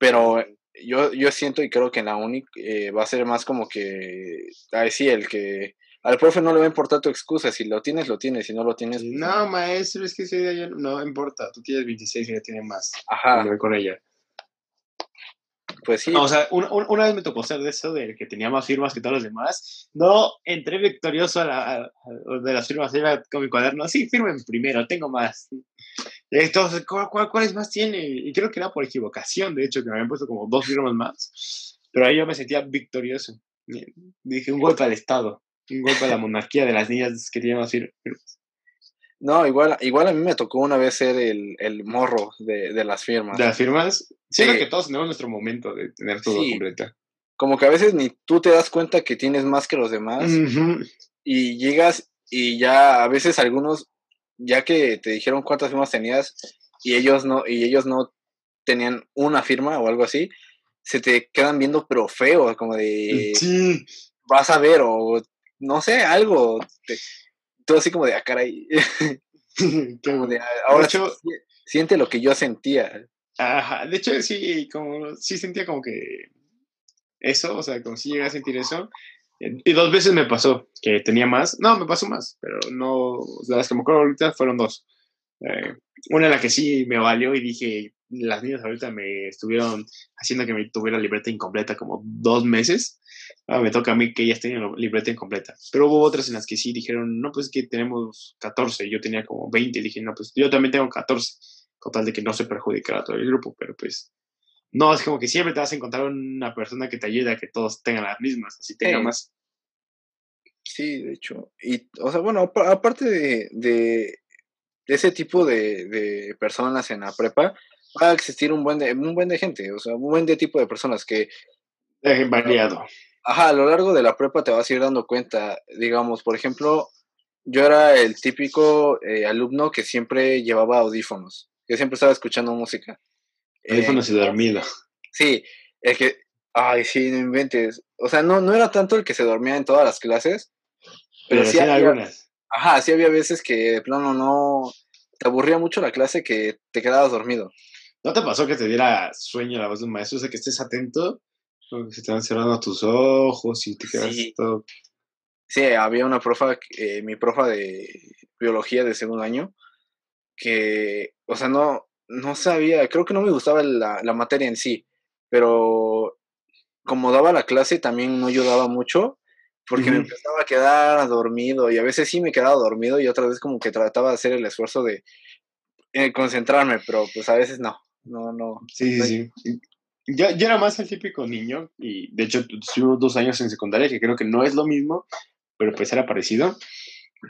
Pero yo, yo siento y creo que en la uni eh, va a ser más como que, ay, sí, el que al profe no le va a importar tu excusa, si lo tienes, lo tienes, si no lo tienes... Pues no, maestro, es que ese día no importa, tú tienes 26 y ya tiene más. Ajá. Voy con ella. Pues sí. o sea, una vez me tocó ser de eso, del que tenía más firmas que todos los demás. No, entré victorioso a la, de las firmas, iba con mi cuaderno. Sí, firmen primero, tengo más. Entonces, ¿cuál, cuáles más tiene? Y creo que era por equivocación, de hecho, que me habían puesto como dos firmas más. Pero ahí yo me sentía victorioso. Dije, un golpe al Estado, un golpe a la monarquía de las niñas que tienen más firmas. No, igual, igual a mí me tocó una vez ser el, el morro de, de, las firmas. ¿De las firmas? Sí, que todos tenemos nuestro momento de tener todo completo. Como que a veces ni tú te das cuenta que tienes más que los demás. Y llegas y ya a veces algunos, ya que te dijeron cuántas firmas tenías y ellos no, y ellos no tenían una firma o algo así, se te quedan viendo pero feo, como de sí. vas a ver o no sé, algo. Te, todo así como de, ah, caray. [laughs] como de, ahora hecho, siente lo que yo sentía. Ajá, de hecho sí, como, sí sentía como que eso, o sea, como si a sentir eso. Y dos veces me pasó que tenía más. No, me pasó más, pero no, las que me acuerdo ahorita fueron dos. Eh, una en la que sí me valió y dije, las niñas ahorita me estuvieron haciendo que me tuviera libreta incompleta como dos meses. Ah, me toca a mí que ellas tenían libreta incompleta. Pero hubo otras en las que sí dijeron, no, pues que tenemos 14. Yo tenía como 20. Dije, no, pues yo también tengo 14. Con tal de que no se perjudicara todo el grupo. Pero pues, no, es como que siempre te vas a encontrar una persona que te ayude a que todos tengan las mismas, así tenga más. Sí, de hecho. Y, o sea, bueno, aparte de, de ese tipo de, de personas en la prepa, va a existir un buen de, un buen de gente, o sea, un buen de tipo de personas que... Es variado. Ajá, a lo largo de la prepa te vas a ir dando cuenta, digamos, por ejemplo, yo era el típico eh, alumno que siempre llevaba audífonos, que siempre estaba escuchando música. Audífonos y dormido. Sí, el que, ay, sí, no inventes. O sea, no, no era tanto el que se dormía en todas las clases, pero, sí había, algunas. Ajá, sí había veces que de plano no, te aburría mucho la clase que te quedabas dormido. ¿No te pasó que te diera sueño la voz de un maestro? O sea, que estés atento, que se te van cerrando tus ojos y te quedas todo. Sí, había una profa, eh, mi profa de biología de segundo año, que, o sea, no, no sabía, creo que no me gustaba la, la materia en sí, pero como daba la clase también no ayudaba mucho, porque me empezaba a quedar dormido y a veces sí me quedaba dormido y otra vez como que trataba de hacer el esfuerzo de eh, concentrarme, pero pues a veces no no, no. Sí, sí, sí. Yo, era más el típico niño y de hecho estuve dos años en secundaria que creo que no es lo mismo, pero pues era parecido.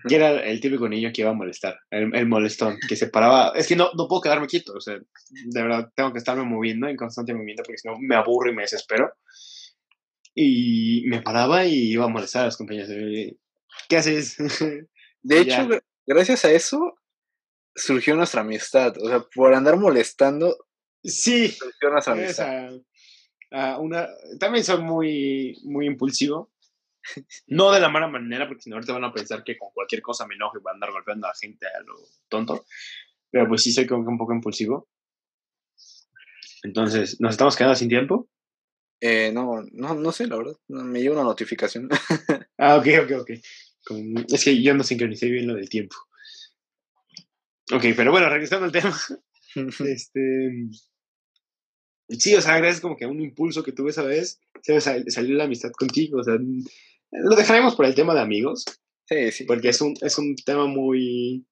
Y era el típico niño que iba a molestar, el, molestón, que se paraba. Es que no, no puedo quedarme quieto, o sea, de verdad tengo que estarme moviendo en constante movimiento porque si no me aburro y me desespero. Y me paraba y iba a molestar a los compañeros. ¿Qué haces? [laughs] De hecho, gracias a eso, surgió nuestra amistad. O sea, por andar molestando. Sí. Surgió nuestra amistad. una, también soy muy, muy impulsivo. No de la mala manera, porque si no ahorita van a pensar que con cualquier cosa me enojo y voy a andar golpeando a la gente a lo tonto. Pero pues sí soy como que un poco impulsivo. Entonces, ¿nos estamos quedando sin tiempo? Eh, no, no, no sé, la verdad. Me llegó una notificación. [laughs] ah, ok, ok, ok. es que yo no sincronicé bien lo del tiempo. Ok, pero bueno, regresando al tema. [laughs] este. Sí, o sea, gracias como que a un impulso que tuve esa vez, salió la amistad contigo. O sea, lo dejaremos por el tema de amigos. Sí, sí. Porque es un, es un tema muy.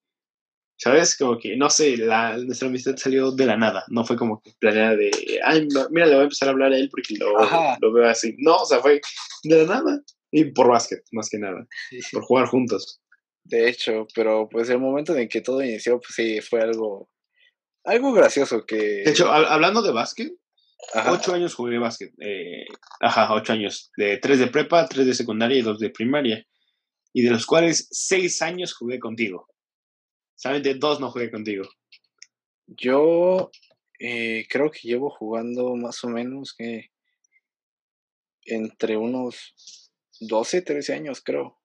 ¿Sabes? Como que, no sé, la, nuestra amistad salió de la nada. No fue como que planeada de, ay, mira, le voy a empezar a hablar a él porque lo, lo veo así. No, o sea, fue de la nada. Y por básquet, más que nada. Por jugar juntos. De hecho, pero pues el momento en que todo inició, pues sí, fue algo, algo gracioso que... De hecho, hablando de básquet, ocho años jugué básquet. Eh, ajá, ocho años. De tres de prepa, tres de secundaria y dos de primaria. Y de los cuales seis años jugué contigo. de dos no jugué contigo. Yo eh, creo que llevo jugando más o menos que entre unos 12, 13 años, creo.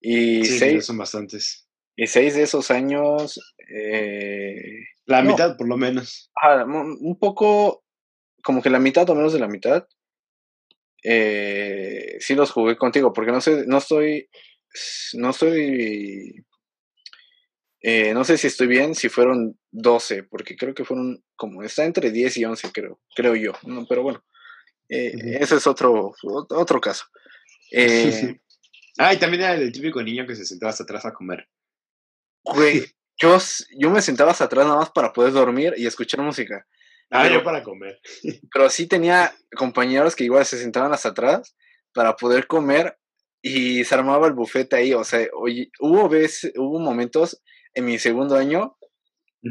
Y seis, son bastantes. Y seis de esos años. Eh, la mitad, por lo menos. un poco como que la mitad o menos de la mitad, eh, sí los jugué contigo, porque no sé, no estoy, no estoy, eh, no sé si estoy bien, si fueron 12, porque creo que fueron como, está entre 10 y 11, creo, creo yo, pero bueno, eh, ese es otro, otro caso. [laughs] Eh, ah, y también era el típico niño que se sentaba hasta atrás a comer. Güey, yo, yo me sentaba hasta atrás nada más para poder dormir y escuchar música. Ah, yo para comer. [laughs] Pero sí tenía compañeros que igual se sentaban hasta atrás para poder comer y se armaba el bufete ahí. O sea, oye, hubo, veces, hubo momentos en mi segundo año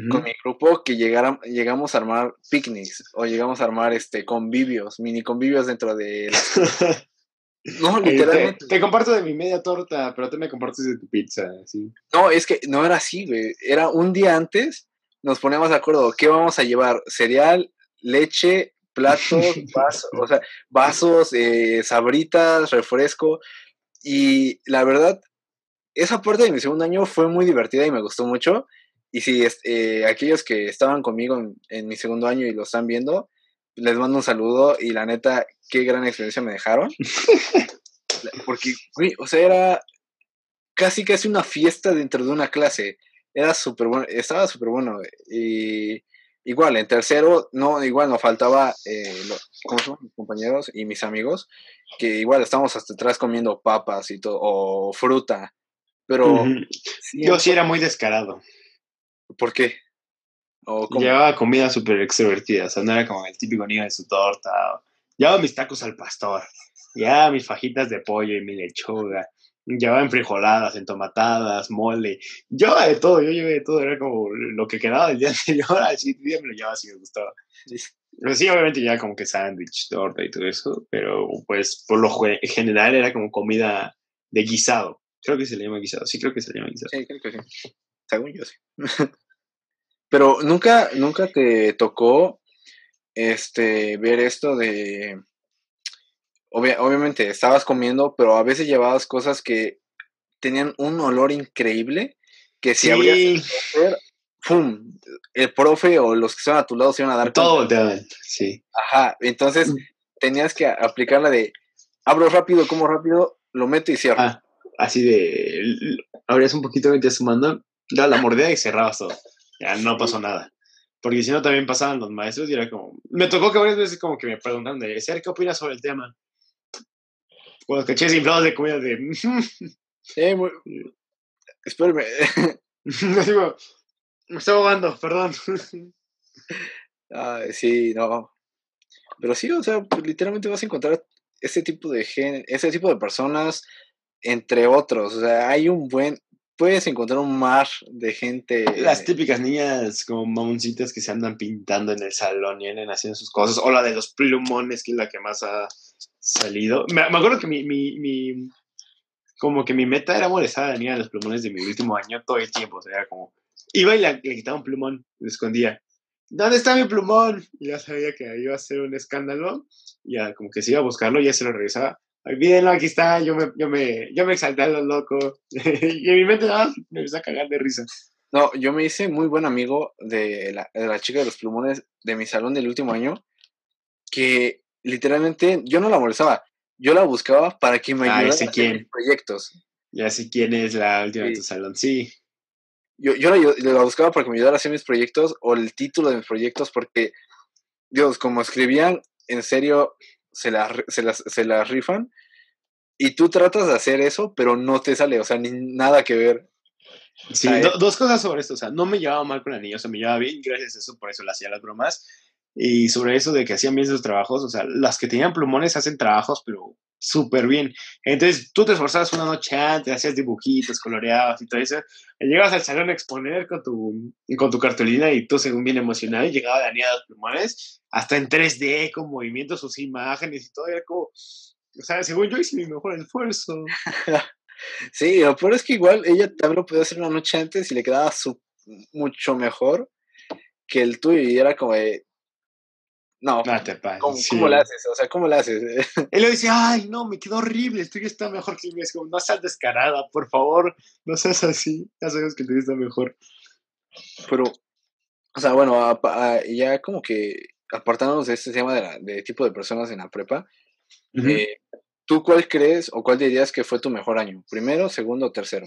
con mi grupo que llegaron, llegamos a armar picnics o llegamos a armar este convivios, mini convivios dentro de [laughs] No, [laughs] literalmente. Te, comparto de mi media torta, pero tú me compartes de tu pizza, ¿sí? No, es que no era así, güey. Era un día antes, nos poníamos de acuerdo, ¿qué vamos a llevar? Cereal, leche, platos, [laughs] vasos, o sea, vasos, eh, sabritas, refresco. Y la verdad, esa parte de mi segundo año fue muy divertida y me gustó mucho. Y si eh, aquellos que estaban conmigo en, en, mi segundo año y lo están viendo, les mando un saludo y la neta, qué gran experiencia me dejaron. [laughs] Porque, o sea, era casi casi una fiesta dentro de una clase. Era súper bueno, estaba súper bueno. Y igual, en tercero, no, igual nos faltaba, eh, son mis compañeros y mis amigos, que igual estábamos hasta atrás comiendo papas y todo, o fruta. Pero... Yo sí era muy descarado. ¿Por qué? Llevaba comida súper extrovertida, o sea, no era como el típico niño de su torta. Llevaba mis tacos al pastor, llevaba mis fajitas de pollo y mi lechuga, llevaba enfrijoladas, entomatadas, mole. Llevaba de todo, yo llevé de todo, era como lo que quedaba del día [laughs] anterior, siguiente día me lo llevaba si me gustaba. Pero sí, obviamente ya como que sándwich, torta y todo eso, pero pues por lo general era como comida de guisado. Creo que se le llama guisado, sí creo que se le llama guisado. Sí, creo que sí. Según yo sí. [laughs] Pero nunca, nunca te tocó este ver esto de obviamente estabas comiendo, pero a veces llevabas cosas que tenían un olor increíble que si sí. ¡pum! El profe o los que estaban a tu lado se iban a dar Todo volteaban, sí. Ajá, entonces mm. tenías que aplicar la de abro rápido, como rápido, lo meto y cierro. Ah, así de abrías un poquito, metías su mano, la mordida y cerrabas todo ya no pasó nada. Porque si no, también pasaban los maestros y era como. Me tocó que varias veces como que me preguntan de, ¿qué opinas sobre el tema? Con los inflados de comida de. sí, muy... [laughs] Espérame. [laughs] digo, me estoy ahogando, perdón. [laughs] sí, no. Pero sí, o sea, pues, literalmente vas a encontrar ese tipo de gen, ese tipo de personas, entre otros. O sea, hay un buen, puedes encontrar un mar de gente. Las típicas niñas como mamoncitas que se andan pintando en el salón y andan haciendo sus cosas. O la de los plumones, que es la que más ha salido. Me, acuerdo que mi, mi, mi, Como que mi meta era molestar a la niña de los plumones de mi último año todo el tiempo. O sea, era como. Iba y le, quitaba un plumón, lo escondía. ¿Dónde está mi plumón? Y ya sabía que iba a ser un escándalo. Y ya, como que se iba a buscarlo y ya se lo regresaba Olvídenlo, aquí está, yo me, yo me, yo me exalté a lo loco. [laughs] y en mi mente nada, me empezó a cagar de risa. No, yo me hice muy buen amigo de la, de la chica de los plumones de mi salón del último año, que literalmente yo no la molestaba, yo la buscaba para que me ah, ayudara a hacer proyectos. Ya sé quién es la última de tu salón, sí. Yo, yo la, la, buscaba para que me ayudara a hacer mis proyectos o el título de mis proyectos, porque, Dios, como escribían, en serio, se las, se, las, se las rifan y tú tratas de hacer eso, pero no te sale, o sea, ni nada que ver. Sí, dos cosas sobre esto, o sea, no me llevaba mal con la niña, o sea, me llevaba bien, gracias a eso, por eso le hacía las bromas. Y sobre eso de que hacían bien sus trabajos, o sea, las que tenían plumones hacen trabajos, pero súper bien. Entonces, tú te esforzabas una noche antes, hacías dibujitos, coloreabas y todo eso. Y llegabas al salón a exponer con tu, con tu cartulina y tú, según bien emocionado, y llegaba Daniel a los plumones, hasta en 3D, con movimientos, sus imágenes y todo. Era como, o sea, según yo hice mi mejor esfuerzo. [laughs] sí, lo peor es que igual ella también lo podía hacer una noche antes y le quedaba mucho mejor que el tuyo. Y era como de, no, no te ¿cómo, ¿cómo le haces? O sea, ¿cómo le haces? [laughs] Él le dice, ay, no, me quedó horrible, estoy está mejor que el mío. Es como, no seas descarada, por favor, no seas así, ya sabes que el tuyo está mejor. Pero, o sea, bueno, ya como que apartándonos de este tema de, la, de tipo de personas en la prepa, eh, ¿tú cuál crees o cuál dirías que fue tu mejor año? ¿Primero, segundo o tercero?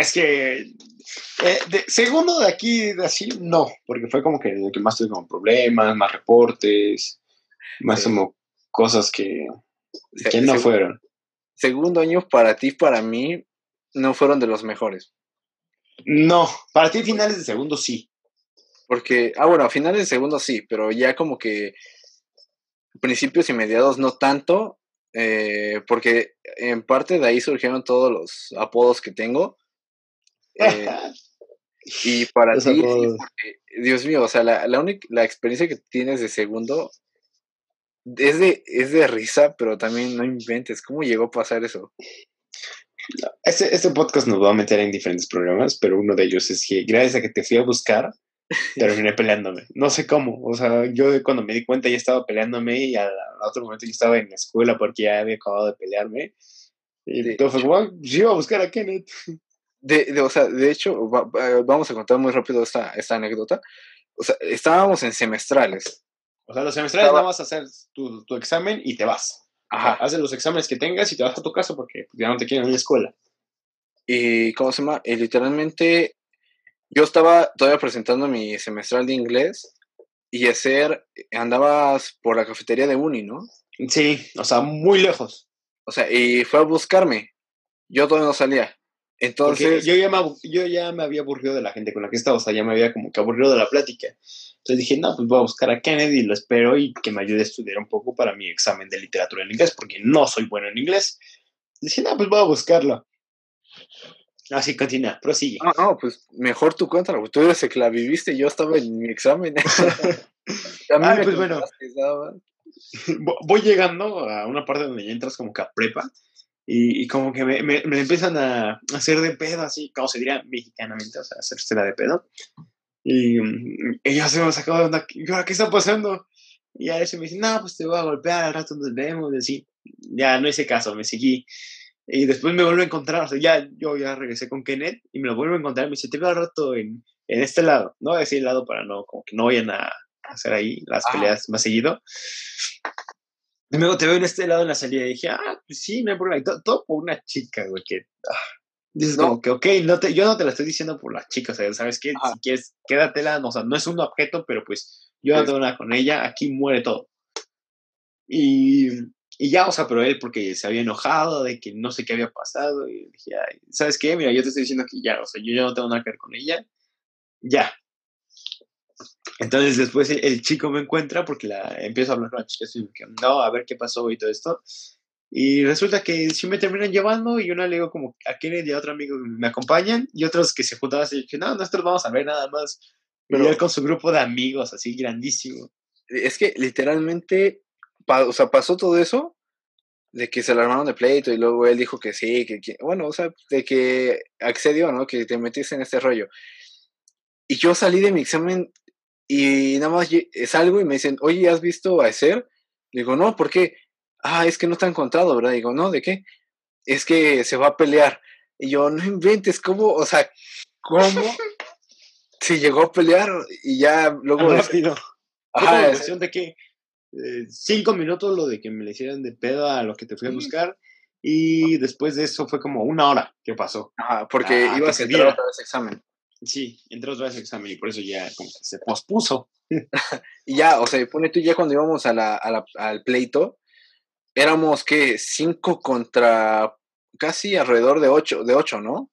Es que eh, de, segundo de aquí, de así, no, porque fue como que el que más tuve como problemas, más reportes, más como cosas que, que no fueron. Segundo año para ti, para mí, no fueron de los mejores. No, para ti finales de segundo sí. Porque, ah, bueno, finales de segundo sí, pero ya como que principios y mediados no tanto, eh, porque en parte de ahí surgieron todos los apodos que tengo. Eh, [laughs] y para ti, Dios mío, o sea, la, la, única, la experiencia que tienes de segundo es de, es de risa, pero también no inventes. ¿Cómo llegó a pasar eso? Este, este podcast nos va a meter en diferentes programas, pero uno de ellos es que gracias a que te fui a buscar, terminé peleándome. No sé cómo. O sea, yo cuando me di cuenta ya estaba peleándome y al, otro momento yo estaba en la escuela porque ya había acabado de pelearme. Y entonces como, yo iba a buscar a Kenneth. De, de, o sea, de hecho, vamos a contar muy rápido esta, esta anécdota. O sea, estábamos en semestrales. O sea, los semestrales nada más hacer tu, tu, examen y te vas. Ajá. Haces los exámenes que tengas y te vas a tu casa porque ya no te quieren en la escuela. Y, ¿cómo se llama? Y literalmente yo estaba todavía presentando mi semestral de inglés y Eser andabas por la cafetería de Uni, ¿no? Sí, o sea, muy lejos. O sea, y fue a buscarme. Yo todavía no salía. Entonces. yo ya, me, yo ya me había aburrido de la gente con la que estaba, o sea, ya me había como que aburrido de la plática. Entonces dije, no, pues voy a buscar a Kennedy y lo espero y que me ayude a estudiar un poco para mi examen de literatura en inglés, porque no soy bueno en inglés. Dije, no, pues voy a buscarlo. Así continúa, prosigue. No, no, pues mejor tú cuéntalo, tú eres el que la viviste, yo estaba en mi examen. [laughs] ah, pues bueno. [laughs] Voy llegando a una parte donde ya entras como que a prepa y, y como que me, me, me, empiezan a hacer de pedo, así, como se diría mexicanamente, o sea, hacerse la de pedo. Y ella se me sacó de onda, ¿qué está pasando? Y a veces me dice, no, pues te voy a golpear, al rato nos vemos, y así. Ya no hice caso, me seguí. Y después me vuelvo a encontrar, o sea, ya yo ya regresé con Kenneth y me lo vuelvo a encontrar. Me dice, te veo al rato en, en este lado. No voy a decir el lado para no, como que no vayan a hacer ahí las ah. peleas más seguido. Y luego te veo en este lado en la salida. Y dije, ah, pues sí, no hay problema. Todo, todo por una chica, güey, que. Ah, dices no. como que, ok, no te, yo no te la estoy diciendo por la chica, o sea, ¿sabes qué? Si quieres, quédatela, no, o sea, no es un objeto, pero pues yo no tengo nada con ella, aquí muere todo. Y y ya, o sea, pero él porque se había enojado de que no sé qué había pasado. Y dije, ¿sabes qué? Mira, yo te estoy diciendo que ya, o sea, yo ya no tengo nada que ver con ella. Ya. Entonces después el, chico me encuentra porque la empiezo a hablar con la chica y que no, a ver qué pasó y todo esto. Y resulta que sí me terminan llevando y una le digo como a Kennedy y a otro amigo que me acompañan y otros que se juntaban así, que no, nosotros vamos a ver nada más. Pero él con su grupo de amigos así grandísimo. Es que literalmente o sea, pasó todo eso, de que se le armaron de pleito y luego él dijo que sí, que, bueno, o sea, de que accedió, ¿no? Que te metiste en este rollo. Y yo salí de mi examen y nada más salgo y me dicen, oye, ¿has visto a Eser? Digo, no, ¿por qué? Ah, es que no está encontrado, ¿verdad? Digo, no, ¿de qué? Es que se va a pelear. Y yo, no inventes, ¿cómo? O sea, ¿cómo? [laughs] si llegó a pelear y ya luego... Rápido. Ajá, de que eh, cinco minutos lo de que me le hicieran de pedo a lo que te fui a buscar. Y después de eso fue como una hora que pasó. Ah, porque iba a entrar otra vez examen. Sí, entró otra vez examen y por eso ya como que se pospuso. [laughs] y ya, o sea, pone tú ya cuando íbamos a la, a la, al pleito, éramos que cinco contra casi alrededor de ocho, de ocho, ¿no?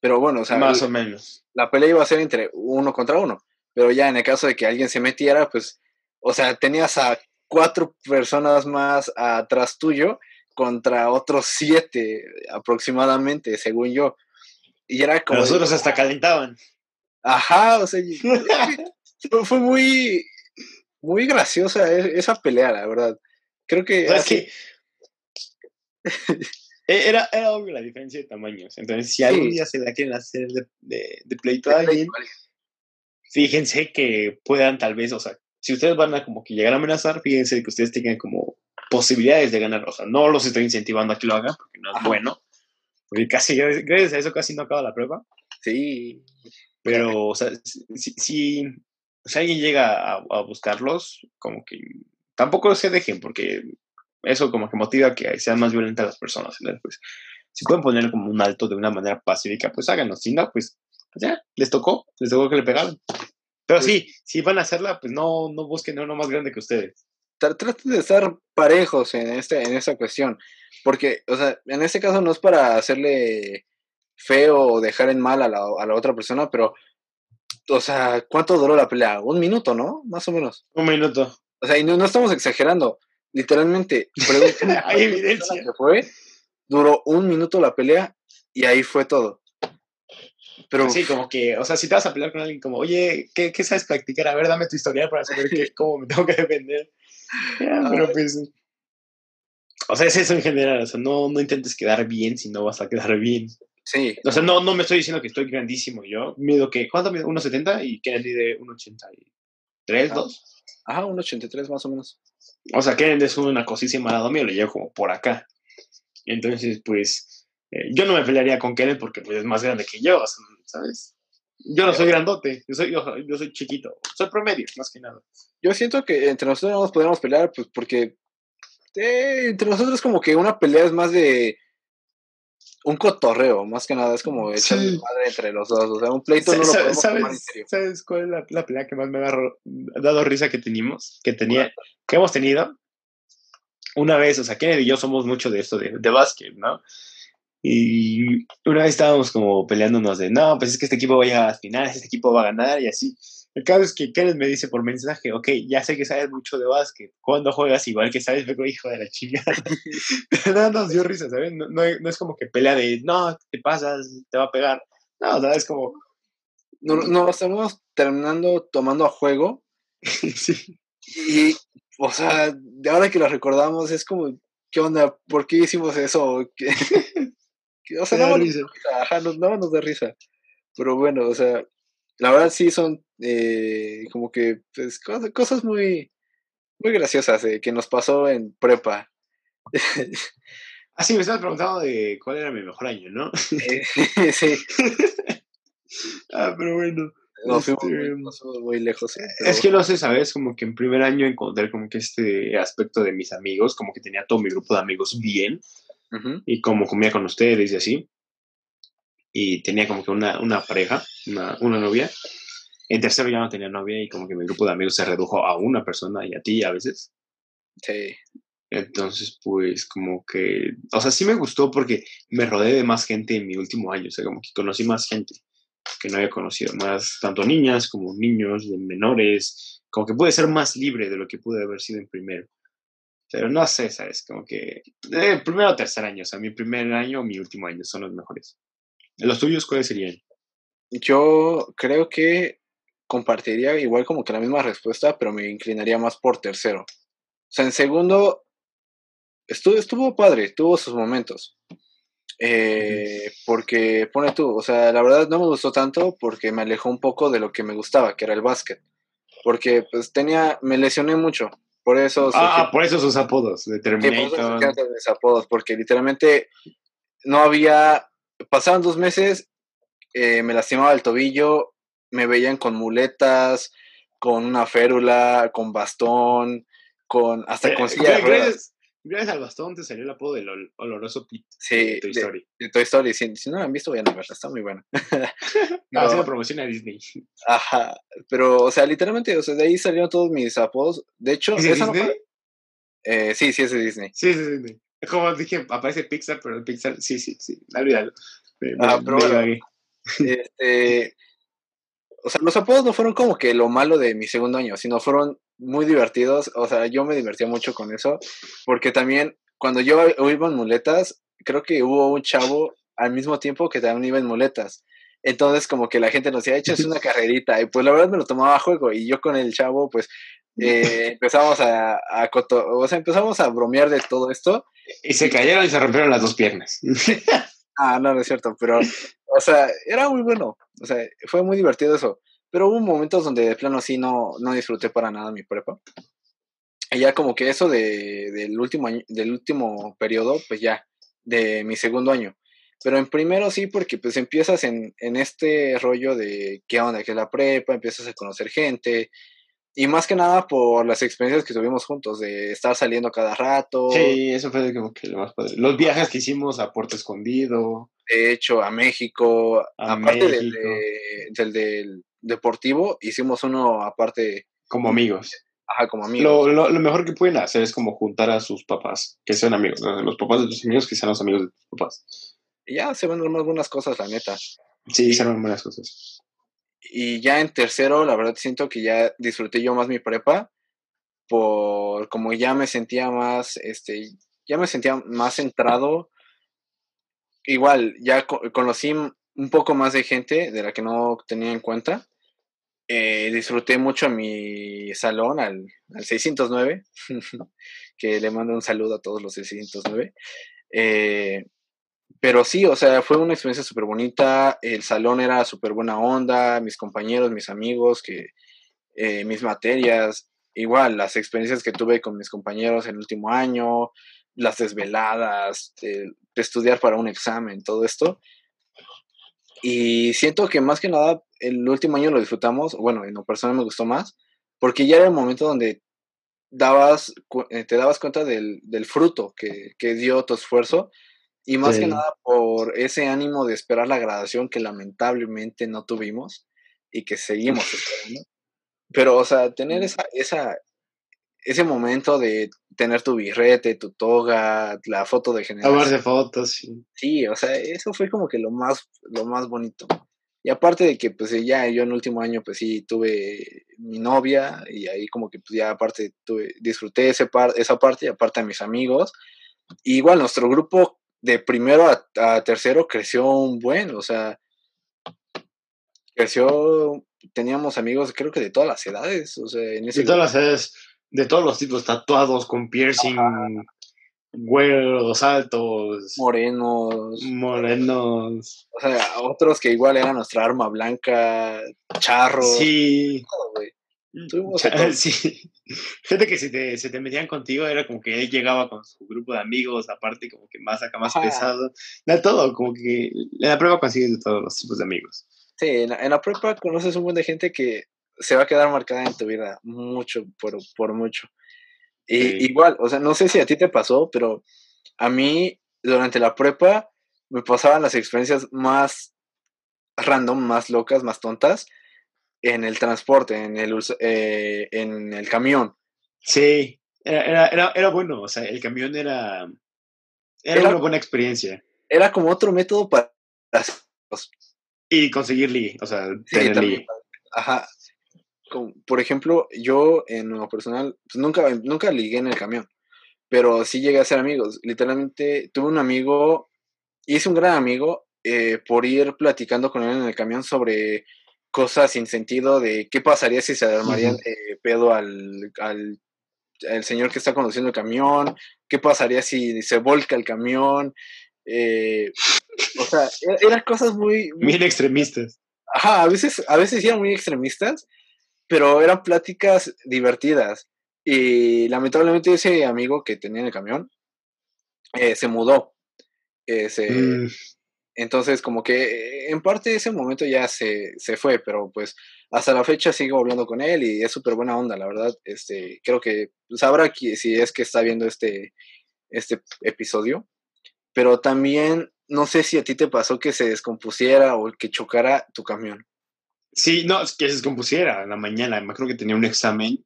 Pero bueno, o sea. Más o menos. La pelea iba a ser entre uno contra uno. Pero ya en el caso de que alguien se metiera, pues, o sea, tenías a cuatro personas más atrás tuyo contra otros siete aproximadamente, según yo. Y era como... Los otros hasta calentaban. Ajá, o sea, [laughs] fue muy, muy graciosa e, esa pelea, la verdad. Creo que... que [laughs] e, era, era obvio la diferencia de tamaños. Entonces, si algún día se la quieren hacer de, de, de pleito a alguien, fíjense que puedan tal vez, o sea, si ustedes van a como que llegar a amenazar, fíjense que ustedes tengan como posibilidades de ganar. O sea, no los estoy incentivando a que lo hagan porque no es bueno. Porque casi, gracias a eso casi no acaba la prueba. Sí. Pero, o sea, si, si, si alguien llega a, buscarlos, como que tampoco se dejen, porque eso como que motiva que sean más violentas las personas. Pues, si pueden poner como un alto de una manera pacífica, pues háganlo. Si no, pues, pues ya, les tocó, les tocó que le pegaron. Pero pues sí, si van a hacerla, pues no, no busquen uno más grande que ustedes. Traten de estar parejos en, este, en esta cuestión. Porque, o sea, en este caso no es para hacerle feo o dejar en mal a la, a la otra persona, pero, o sea, ¿cuánto duró la pelea? Un minuto, ¿no? Más o menos. Un minuto. O sea, y no, no estamos exagerando. Literalmente, [laughs] hay evidencia. Que fue, duró un minuto la pelea y ahí fue todo. Pero sí, como que, o sea, si te vas a pelear con alguien como, oye, ¿qué, qué sabes practicar? A ver, dame tu historial para saber qué, [laughs] cómo me tengo que defender. Pero pues, o sea, es eso en general, o sea, no, no intentes quedar bien si no vas a quedar bien. Sí. O sea, no, no me estoy diciendo que estoy grandísimo yo. Mido que, ¿cuánto mido? 1,70 y Kennedy de 1,83, 2. Ajá, 1,83 más o menos. O sea, Kennedy es una cosísima al lado mío, lo llevo como por acá. Entonces, pues, eh, yo no me pelearía con Kennedy porque pues, es más grande que yo, ¿sabes? Yo no soy grandote, yo soy, yo, soy chiquito, soy promedio, más que nada. Yo siento que entre nosotros no nos podemos pelear, pues porque eh, entre nosotros como que una pelea es más de un cotorreo, más que nada, es como echar madre entre los dos, o sea, un pleito no lo podemos ¿sabes, tomar en serio. ¿Sabes cuál es la, pelea que más me ha dado, risa que teníamos, que tenía, que hemos tenido? Una vez, o sea, Kennedy y yo somos mucho de esto de, de básquet, ¿no? Y una vez estábamos como peleándonos de, no, pues es que este equipo va a llegar a las finales, este equipo va a ganar y así. El caso es que Kenneth me dice por mensaje, ok, ya sé que sabes mucho de básquet, ¿cuándo juegas igual que sabes? Pero hijo de la chingada. [laughs] [laughs] Nada nos dio risa, ¿sabes? No, no, es como que pelea de, no, te pasas, te va a pegar. No, o es como... No, no, estamos terminando tomando a juego. [laughs] sí. Y, o sea, de ahora que lo recordamos, es como, ¿qué onda? ¿Por qué hicimos eso? O sea, no, no, nos da risa. Pero bueno, o sea, la verdad sí son eh, como que pues, cosas, muy, muy graciosas eh, que nos pasó en prepa. Ah, sí, me estabas preguntando de cuál era mi mejor año, ¿no? Eh, [laughs] sí. [laughs] ah, pero bueno. Nos fuimos, muy, este, lejos. Es que no sé, ¿sabes? Como que en primer año encontré como que este aspecto de mis amigos, como que tenía todo mi grupo de amigos bien, y como comía con ustedes y así y tenía como que una, una pareja, una, una, novia. En tercero ya no tenía novia y como que mi grupo de amigos se redujo a una persona y a ti a veces. Sí. Entonces, pues como que, o sea, sí me gustó porque me rodeé de más gente en mi último año, o sea, como que conocí más gente que no había conocido, más tanto niñas como niños, de menores, como que pude ser más libre de lo que pude haber sido en primero. Pero no sé, ¿sabes? Como que eh, primero o tercer año, o sea, mi primer año o mi último año son los mejores. ¿Los tuyos cuáles serían? Yo creo que compartiría igual como que la misma respuesta, pero me inclinaría más por tercero. O sea, en segundo, estuvo, estuvo padre, tuvo sus momentos. Eh, porque, pone tú, o sea, la verdad no me gustó tanto porque me alejó un poco de lo que me gustaba, que era el básquet. Porque pues tenía, me lesioné mucho. Por eso. Ah, por eso sus apodos, de Terminator. mis apodos, porque literalmente no había pasaban dos meses, eh, me lastimaba el tobillo, me veían con muletas, con una férula, con bastón, con hasta con silla gracias, gracias, al bastón te salió el apodo del oloroso Pete sí, de Toy Story. De, Toy Story, si, no lo han visto, vayan a verla, está muy buena. no, [laughs] [laughs] haciendo promoción a Disney. [laughs] Ajá, pero, o sea, literalmente, o sea, de ahí salieron todos mis apodos. De hecho, ¿Es de Disney? eh, sí, sí, es de Disney. Sí, sí, sí. Como dije, aparece Pixar, pero el Pixar, sí, sí, sí, olvídalo. ah, pero este, o sea, los apodos no fueron como que lo malo de mi segundo año, sino fueron muy divertidos. O sea, yo me divertía mucho con eso, porque también cuando yo iba en muletas, creo que hubo un chavo al mismo tiempo que también iba en muletas. Entonces, como que la gente nos decía, échase una carrerita. Y pues la verdad me lo tomaba a juego. Y yo con el chavo, pues eh, [laughs] empezamos a, a o sea, empezamos a bromear de todo esto. Y se cayeron y se rompieron las dos piernas. [laughs] ah, no, no es cierto, pero, o sea, era muy bueno. O sea, fue muy divertido eso. Pero hubo momentos donde de plano sí no, no disfruté para nada mi prepa. Y ya como que eso de, del último año, del último periodo, pues ya, de mi segundo año. Pero en primero sí, porque pues empiezas en, en este rollo de qué onda, que es la prepa, empiezas a conocer gente, y más que nada por las experiencias que tuvimos juntos, de estar saliendo cada rato. Sí, eso fue como que lo más padre. Los viajes que hicimos a Puerto Escondido. De hecho, a México. aparte Del, del, del, deportivo, hicimos uno aparte. Como amigos. Ajá, como amigos. Lo, lo, lo, mejor que pueden hacer es como juntar a sus papás, que sean amigos. Los papás de tus amigos que sean los amigos de tus papás. Y ya se van más buenas cosas, la neta. Sí, se van buenas cosas. Y ya en tercero, la verdad siento que ya disfruté yo más mi prepa, por como ya me sentía más, este, ya me sentía más centrado. Igual, ya conocí un poco más de gente de la que no tenía en cuenta. Eh, disfruté mucho mi salón, al, al 609, [laughs] que le mando un saludo a todos los 609. Eh, pero sí, o sea, fue una experiencia súper bonita, el salón era súper buena onda, mis compañeros, mis amigos, que eh, mis materias, igual las experiencias que tuve con mis compañeros en el último año, las desveladas, de, estudiar para un examen, todo esto. Y siento que más que nada el último año lo disfrutamos, bueno, en lo personal me gustó más, porque ya era el momento donde dabas, eh, te dabas cuenta del, del fruto que, que, dio tu esfuerzo y más que nada por ese ánimo de esperar la graduación que lamentablemente no tuvimos y que [laughs] seguimos esperando. Pero, o sea, tener esa, esa, ese momento de tener tu birrete, tu toga, la foto de generación. de fotos, sí. Sí, o sea, eso fue como que lo más, lo más bonito. Y aparte de que, pues ya yo en el último año, pues sí, tuve mi novia y ahí como que, pues ya aparte tuve, disfruté ese par, esa parte y aparte a mis amigos. igual nuestro grupo de primero a, tercero creció un buen, o sea, creció, teníamos amigos creo que de todas las edades, o sea, en ese De todas las edades, de todos los tipos, tatuados, con piercing, güeros, altos. Morenos. Morenos. O sea, otros que igual era nuestra arma blanca, charros. Sí. [laughs] sí. Gente que se te, se te metían contigo era como que él llegaba con su grupo de amigos, aparte como que más acá, más pesado. De todo, como que en la prueba consigues de todos los tipos de amigos. Sí, en la, en la prueba conoces un buen de gente que se va a quedar marcada en tu vida mucho, por, por mucho. Y, Igual, o sea, no sé si a ti te pasó, pero a mí durante la prepa me pasaban las experiencias más random, más locas, más tontas, en el transporte, en el, eh, en el camión. Sí, era, era, era, bueno, o sea, el camión era, era, una buena experiencia. Era como otro método para Y conseguir ligue, o sea, tener ligue. Ajá. Por ejemplo, yo en lo personal, pues nunca, nunca ligué en el camión, pero sí llegué a ser amigos. Literalmente tuve un amigo, hice un gran amigo eh, por ir platicando con él en el camión sobre cosas sin sentido de qué pasaría si se armaría eh, pedo al, al, señor que está conduciendo el camión, qué pasaría si se volca el camión. Eh, o sea, e-, eran cosas muy, Bien extremistas. Ajá, a veces, a veces eran muy extremistas, pero eran pláticas divertidas. Y lamentablemente ese amigo que tenía en el camión eh, se mudó. se, mm. Entonces, como que eh, en parte ese momento ya se, se fue, pero pues hasta la fecha sigo hablando con él y es súper buena onda, la verdad. Este, creo que sabrá que, si es que está viendo este, este episodio. Pero también no sé si a ti te pasó que se descompusiera o que chocara tu camión. Sí, no, que se descompusiera en la mañana. Me creo que tenía un examen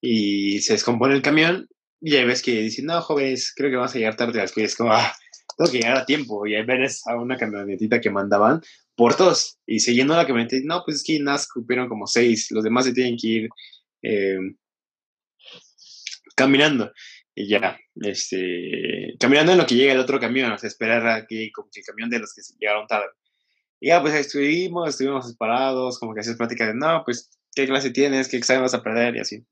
y se descompone el camión y ahí ves que dicen, no, jóvenes, creo que vamos a llegar tarde a las es como, ah, tengo que llegar a tiempo. Y ahí ves a una camionetita que mandaban por todos. Y se llenó la camioneta. no, pues es que nada, cupieron como seis. Los demás se tienen que ir eh, caminando. Y ya, este, caminando en lo que llega el otro camión, o sea, esperar a que el camión de los que llegaron tarde. Y ya, pues estuvimos, estuvimos parados, como que hacías plática de, no, pues, ¿qué clase tienes? ¿Qué examen vas a perder? Y así.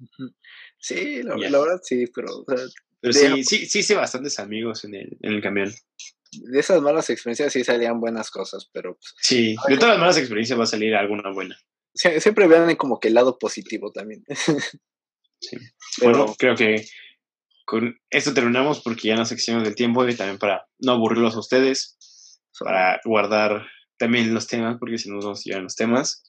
Sí, la, la verdad sí, pero pero sí, sí, sí hice bastantes amigos en el, en el camión. De esas malas experiencias sí salían buenas cosas, pero... Pues, sí, de todas las malas experiencias va a salir alguna buena. Siempre vean como que el lado positivo también. [laughs] Sí. Bueno, creo que con esto terminamos porque ya nos excedimos del tiempo y también para no aburrirlos a ustedes. para guardar también los temas, porque si no nos vamos a llevar los temas.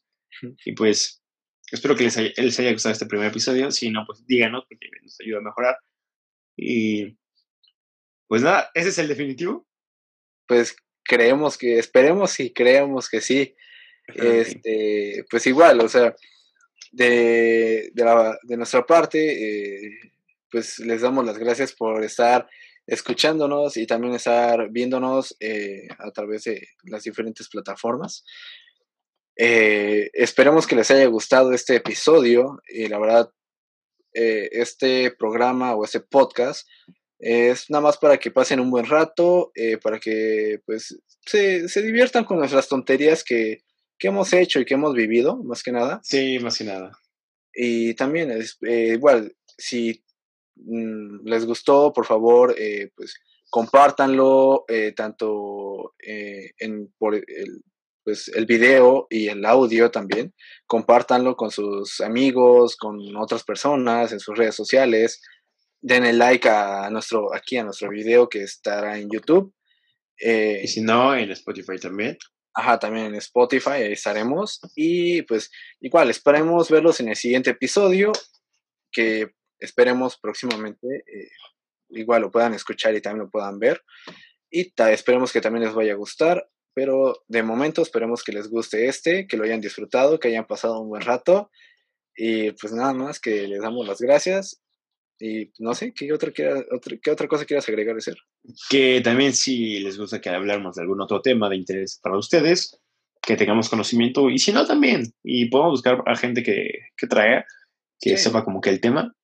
Y pues espero que les haya, les haya gustado este primer episodio. Si no, pues díganos, porque nos ayuda a mejorar. Y pues nada, ese es el definitivo. Pues creemos que, esperemos y creemos que sí. Este, pues igual, o sea, de, de, la, de nuestra parte, eh, pues les damos las gracias por estar escuchándonos y también estar viéndonos eh, a través de las diferentes plataformas. Eh, esperemos que les haya gustado este episodio y la verdad, eh, este programa o este podcast es nada más para que pasen un buen rato, para que pues se, se, diviertan con nuestras tonterías que, que, hemos hecho y que hemos vivido, más que nada. Sí, más que nada. Y también, es, igual, si Mm, les gustó, por favor, eh, pues compártanlo eh, tanto eh, en, por el, pues, el video y el audio también. Compártanlo con sus amigos, con otras personas en sus redes sociales. Denle like a nuestro, aquí a nuestro video que estará en YouTube. y si no, en Spotify también. Ajá, también en Spotify, ahí estaremos. Y pues igual, esperemos verlos en el siguiente episodio, que esperemos próximamente eh, igual lo puedan escuchar y también lo puedan ver. Y esperemos que también les vaya a gustar. Pero de momento esperemos que les guste este, que lo hayan disfrutado, que hayan pasado un buen rato. Y pues nada más que les damos las gracias. Y no sé, ¿qué otra, qué otra cosa quieras agregar, ser? Que también si les gusta que hablemos de algún otro tema de interés para ustedes, que tengamos conocimiento. Y si no, también. Y podemos buscar a gente que, que traiga, que sepa como que el tema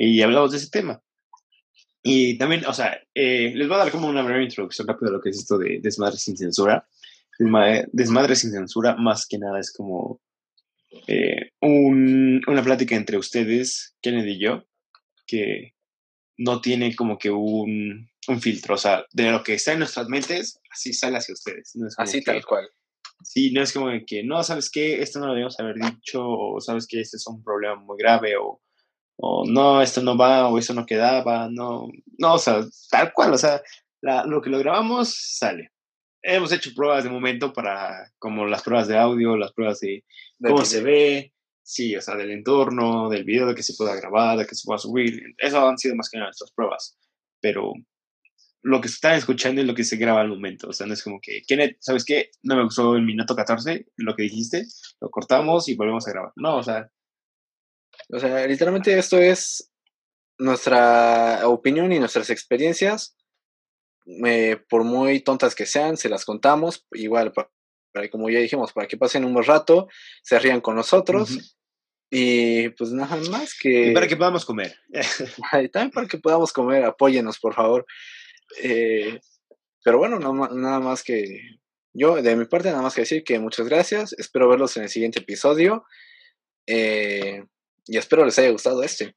y hablamos de ese tema. Y también, o sea, eh, les voy a dar como una breve introducción rápida de lo que es esto de Desmadre sin censura. Desmadre, sin censura, más que nada, es como eh, un, una plática entre ustedes, Kennedy y yo, que no tiene como que un, un, filtro. O sea, de lo que está en nuestras mentes, así sale hacia ustedes. así tal cual. Sí, no es como que, no, ¿sabes qué? Esto no lo debemos haber dicho, o ¿sabes que Este es un problema muy grave, o o no, esto no va, o eso no quedaba, no, no, o sea, tal cual, o sea, lo que lo grabamos sale. Hemos hecho pruebas de momento para, como las pruebas de audio, las pruebas de cómo se ve, sí, o sea, del entorno, del video, de que se pueda grabar, de que se pueda subir, eso han sido más que nada nuestras pruebas, pero lo que se están escuchando es lo que se graba al momento, o sea, no es como que, Kenneth, ¿sabes qué? No me gustó el minuto 14, lo que dijiste, lo cortamos y volvemos a grabar. No, o sea, o sea, literalmente esto es nuestra opinión y nuestras experiencias. Eh, por muy tontas que sean, se las contamos. Igual, para, como ya dijimos, para que pasen un buen rato, se rían con nosotros. Y pues nada más que. Y para que podamos comer. [laughs] también para que podamos comer, apóyenos, por favor. Eh, pero bueno, nada más que. Yo, de mi parte, nada más que decir que muchas gracias. Espero verlos en el siguiente episodio. Eh, y espero les haya gustado este.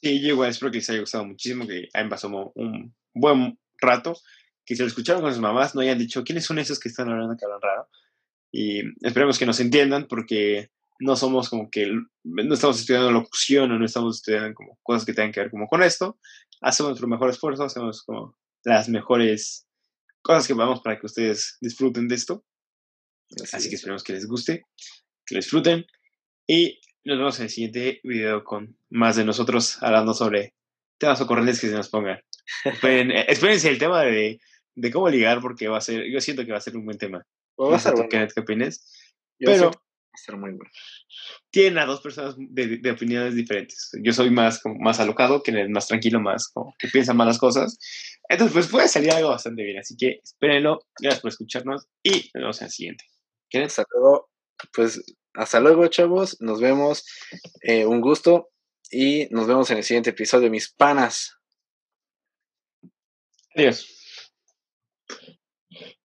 Sí, yo igual espero que les haya gustado muchísimo, que hayan pasado un buen rato, que se lo escucharon con sus mamás, no hayan dicho quiénes son esos que están hablando que hablan raro. Y esperemos que nos entiendan porque no somos como que, no estamos estudiando locución o no estamos estudiando como cosas que tengan que ver como con esto. Hacemos nuestro mejor esfuerzo, hacemos como las mejores cosas que podamos para que ustedes disfruten de esto. Así, que esperemos que les guste, que lo disfruten. Y nos vemos en el siguiente video con más de nosotros hablando sobre temas ocurrentes que se nos pongan. Eh, [laughs] espérense el tema de, de, cómo ligar porque va a ser, yo siento que va a ser un buen tema. Va a ser ¿Qué opinas? Pero va a ser muy bueno. Tienen a dos personas de, de, opiniones diferentes. Yo soy más, como, más alocado, que es más tranquilo, más como que piensa más las cosas. Entonces, pues puede salir algo bastante bien. Así que espérenlo. Gracias por escucharnos y nos vemos en el siguiente. Hasta luego. Pues hasta luego, chavos. Nos vemos. Eh, un gusto. Y nos vemos en el siguiente episodio, mis panas. Adiós.